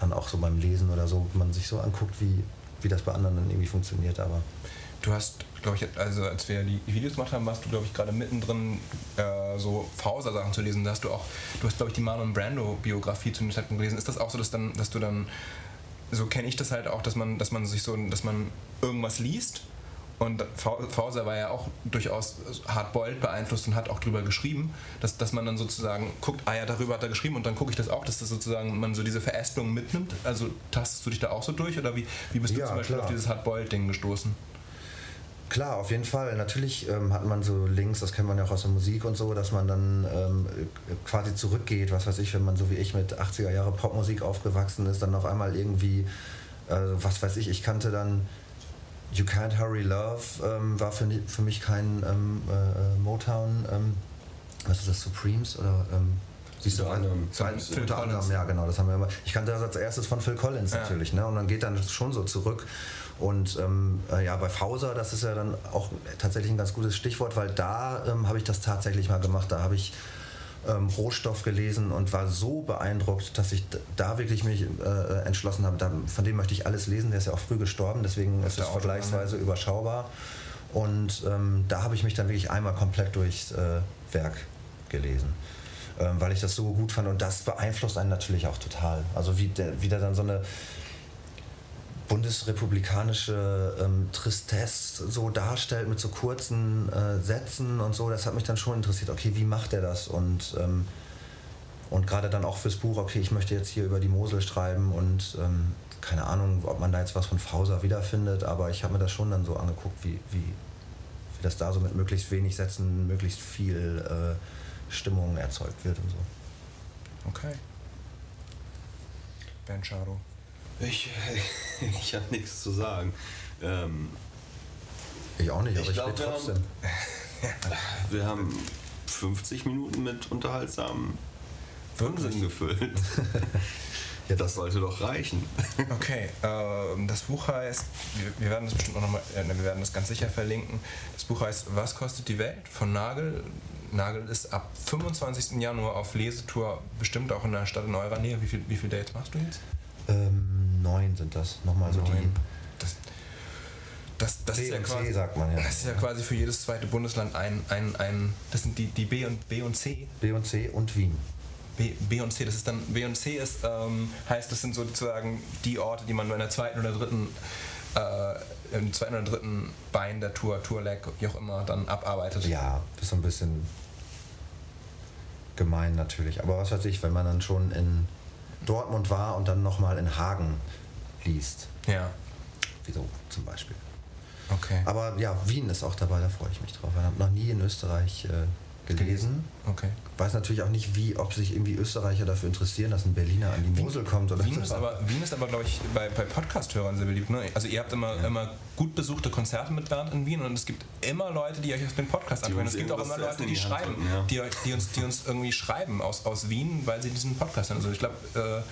dann auch so beim Lesen oder so man sich so anguckt, wie, wie das bei anderen dann irgendwie funktioniert, aber. Du hast, glaube ich, also als wir die Videos gemacht haben, warst du, glaube ich, gerade mittendrin äh, so Fauser-Sachen zu lesen. Da hast du auch, du hast, glaube ich, die Marlon Brando-Biografie zu dem Zeitpunkt gelesen. Ist das auch so, dass, dann, dass du dann, so kenne ich das halt auch, dass man, dass man sich so, dass man irgendwas liest und Fauser war ja auch durchaus hardboiled beeinflusst und hat auch drüber geschrieben, dass, dass man dann sozusagen guckt, ah ja, darüber hat er geschrieben und dann gucke ich das auch, dass das sozusagen man so diese Verästelung mitnimmt. Also tastest du dich da auch so durch oder wie, wie bist du ja, zum Beispiel klar. auf dieses Hardboiled-Ding gestoßen? Klar, auf jeden Fall. Natürlich ähm, hat man so Links, das kennt man ja auch aus der Musik und so, dass man dann ähm, quasi zurückgeht, was weiß ich, wenn man so wie ich mit 80er Jahre Popmusik aufgewachsen ist, dann auf einmal irgendwie, äh, was weiß ich, ich kannte dann You Can't Hurry Love ähm, war für, für, mich kein ähm, äh, Motown, ähm, was ist das, Supremes oder ähm, siehst du anderem, Phil unter anderem, ja genau, das haben wir immer. Ich kannte das als erstes von Phil Collins ja. natürlich, ne? Und dann geht dann schon so zurück. Und ähm, äh, ja, bei Fauser, das ist ja dann auch tatsächlich ein ganz gutes Stichwort, weil da ähm, habe ich das tatsächlich mal gemacht. Da habe ich ähm, Rohstoff gelesen und war so beeindruckt, dass ich da wirklich mich äh, entschlossen habe, da, von dem möchte ich alles lesen. Der ist ja auch früh gestorben, deswegen ist es vergleichsweise überschaubar. Und ähm, da habe ich mich dann wirklich einmal komplett durchs äh, Werk gelesen, ähm, weil ich das so gut fand. Und das beeinflusst einen natürlich auch total. Also wie der, wie der dann so eine bundesrepublikanische ähm, Tristesse so darstellt mit so kurzen äh, Sätzen und so, das hat mich dann schon interessiert. Okay, wie macht er das? Und, ähm, und gerade dann auch fürs Buch, okay, ich möchte jetzt hier über die Mosel schreiben und ähm, keine Ahnung, ob man da jetzt was von Fauser wiederfindet, aber ich habe mir das schon dann so angeguckt, wie, wie, wie das da so mit möglichst wenig Sätzen möglichst viel äh, Stimmung erzeugt wird und so. Okay. Ben Charo. Ich, ich habe nichts zu sagen. Ähm, ich auch nicht, aber ich, ich glaub, trotzdem. Wir haben, wir haben 50 Minuten mit unterhaltsamen Unsinn gefüllt. ja, das sollte doch reichen. Okay, äh, das Buch heißt, wir, wir, werden das bestimmt auch nochmal, äh, wir werden das ganz sicher verlinken. Das Buch heißt Was kostet die Welt von Nagel. Nagel ist ab 25. Januar auf Lesetour, bestimmt auch in der Stadt in eurer Nähe. Wie viele wie viel Dates machst du jetzt? Ähm, neun sind das. Nochmal so die. Das, das, das, ist ja quasi, sagt man ja. das ist ja quasi für jedes zweite Bundesland ein, ein, ein das sind die, die B und B und C. B und C und Wien. B, B und C, das ist dann, B und C ist, ähm, heißt, das sind sozusagen die Orte, die man nur in der zweiten oder dritten, äh, im zweiten oder dritten Bein der Tour, Tourleg, wie auch immer, dann abarbeitet. Ja, das ist so ein bisschen gemein natürlich. Aber was weiß ich, wenn man dann schon in Dortmund war und dann nochmal in Hagen liest. Ja. Wieso zum Beispiel. Okay. Aber ja, Wien ist auch dabei, da freue ich mich drauf. Ich habe noch nie in Österreich äh, gelesen. Okay. Weiß natürlich auch nicht, wie, ob sich irgendwie Österreicher dafür interessieren, dass ein Berliner an die Mosel kommt. Oder Wien, so. ist aber, Wien ist aber, glaube ich, bei, bei Podcast-Hörern sehr beliebt. Ne? Also ihr habt immer, ja. immer gut besuchte Konzerte mit Bernd in Wien und es gibt immer Leute, die euch auf den Podcast anhören. Es gibt auch immer Leute, die schreiben, drücken, ja. die, die, uns, die uns irgendwie schreiben aus, aus Wien, weil sie diesen Podcast hören. Also ich glaube, äh,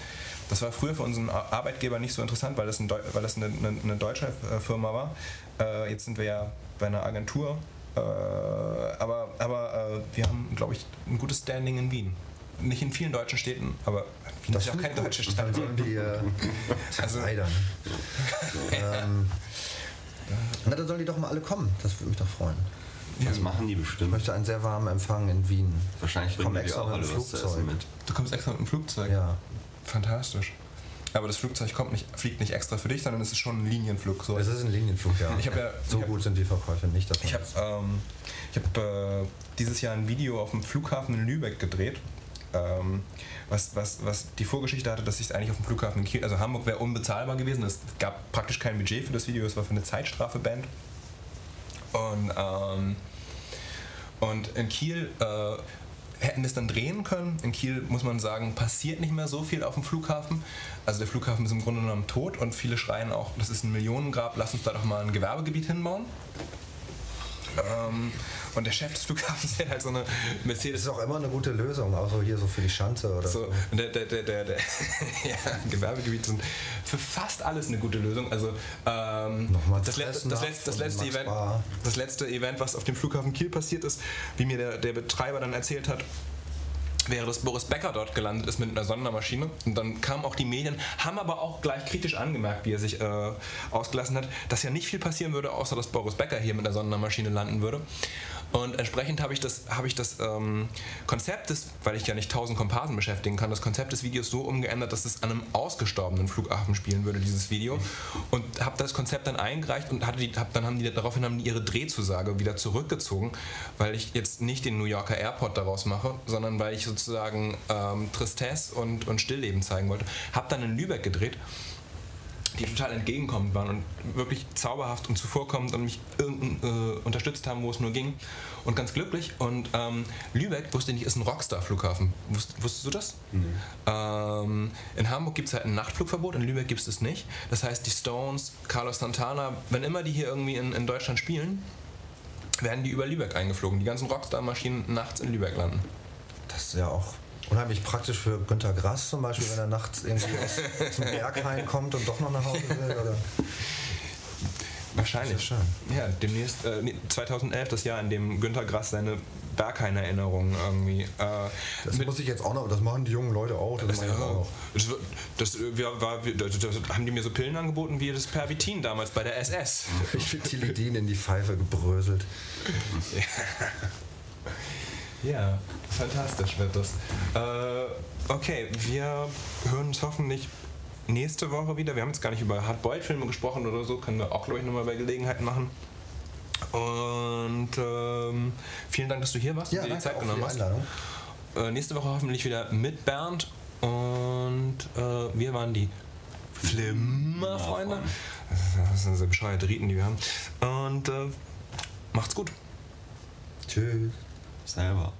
das war früher für unseren Arbeitgeber nicht so interessant, weil das, ein weil das eine, eine, eine deutsche äh, Firma war. Äh, jetzt sind wir ja bei einer Agentur. Äh, aber aber äh, wir haben, glaube ich, ein gutes Standing in Wien. Nicht in vielen deutschen Städten, aber Wien das ist ja auch keine deutsche Stadt. Die, äh, also, leider. ähm, na, dann sollen die doch mal alle kommen. Das würde mich doch freuen. Das machen die bestimmt. Ich möchte einen sehr warmen Empfang in Wien. Wahrscheinlich bringen die auch alle essen mit. Du kommst extra mit dem Flugzeug? Ja. Fantastisch. Aber das Flugzeug kommt nicht, fliegt nicht extra für dich, sondern es ist schon ein Linienflug. So. Es ist ein Linienflug, ja. Ich ja so ich gut sind die Verkäufe nicht. Dass ich habe ähm, hab, äh, dieses Jahr ein Video auf dem Flughafen in Lübeck gedreht. Ähm, was, was, was die Vorgeschichte hatte, dass ich eigentlich auf dem Flughafen in Kiel, also Hamburg wäre unbezahlbar gewesen. Es gab praktisch kein Budget für das Video, es war für eine Zeitstrafe-Band. Und, ähm, und in Kiel äh, hätten es dann drehen können. In Kiel muss man sagen, passiert nicht mehr so viel auf dem Flughafen. Also der Flughafen ist im Grunde genommen tot und viele schreien auch, das ist ein Millionengrab, lass uns da doch mal ein Gewerbegebiet hinbauen. Ähm, und der Chef des Flughafens hat halt so eine Mercedes. Das ist auch immer eine gute Lösung, auch so hier so für die Schanze oder so. Und der, der, der, der, der ja, Gewerbegebiete sind für fast alles eine gute Lösung. Also ähm, das, letzte, das, letzte, das, letzte Event, das letzte Event, was auf dem Flughafen Kiel passiert ist, wie mir der, der Betreiber dann erzählt hat, wäre, dass Boris Becker dort gelandet ist mit einer Sondermaschine. Und dann kamen auch die Medien, haben aber auch gleich kritisch angemerkt, wie er sich äh, ausgelassen hat, dass ja nicht viel passieren würde, außer dass Boris Becker hier mit einer Sondermaschine landen würde. Und entsprechend habe ich das, hab ich das ähm, Konzept des, weil ich ja nicht tausend Komparsen beschäftigen kann, das Konzept des Videos so umgeändert, dass es an einem ausgestorbenen Flughafen spielen würde, dieses Video. Und habe das Konzept dann eingereicht und hatte die, hab, dann haben die daraufhin haben die ihre Drehzusage wieder zurückgezogen, weil ich jetzt nicht den New Yorker Airport daraus mache, sondern weil ich sozusagen ähm, Tristesse und, und Stillleben zeigen wollte. Habe dann in Lübeck gedreht die total entgegenkommend waren und wirklich zauberhaft und zuvorkommend und mich äh, unterstützt haben, wo es nur ging. Und ganz glücklich. Und ähm, Lübeck, wusste ich nicht, ist ein Rockstar-Flughafen. Wusst, wusstest du das? Mhm. Ähm, in Hamburg gibt es halt ein Nachtflugverbot, in Lübeck gibt es das nicht. Das heißt, die Stones, Carlos Santana, wenn immer die hier irgendwie in, in Deutschland spielen, werden die über Lübeck eingeflogen. Die ganzen Rockstar-Maschinen nachts in Lübeck landen. Das ist ja auch unheimlich praktisch für Günter Grass zum Beispiel, wenn er nachts irgendwie aus, zum Berghain kommt und doch noch nach Hause will. Oder? Wahrscheinlich. Ja, ja, demnächst, äh, 2011, das Jahr, in dem Günter Grass seine Berghain-Erinnerungen irgendwie. Äh, das muss ich jetzt auch noch, das machen die jungen Leute auch. Das, das, auch. das, das, war, das, haben die mir so Pillen angeboten wie das Pervitin damals bei der SS. Ich bin Tilidin in die Pfeife gebröselt. ja. Ja, fantastisch wird das. Äh, okay, wir hören uns hoffentlich nächste Woche wieder. Wir haben jetzt gar nicht über Hardboiled-Filme gesprochen oder so, können wir auch, glaube ich, nochmal bei Gelegenheit machen. Und ähm, vielen Dank, dass du hier warst ja, und dir die Zeit genommen hast. Äh, nächste Woche hoffentlich wieder mit Bernd und äh, wir waren die Flimmerfreunde. Das sind so bescheuerte Riten, die wir haben. Und äh, macht's gut. Tschüss selber.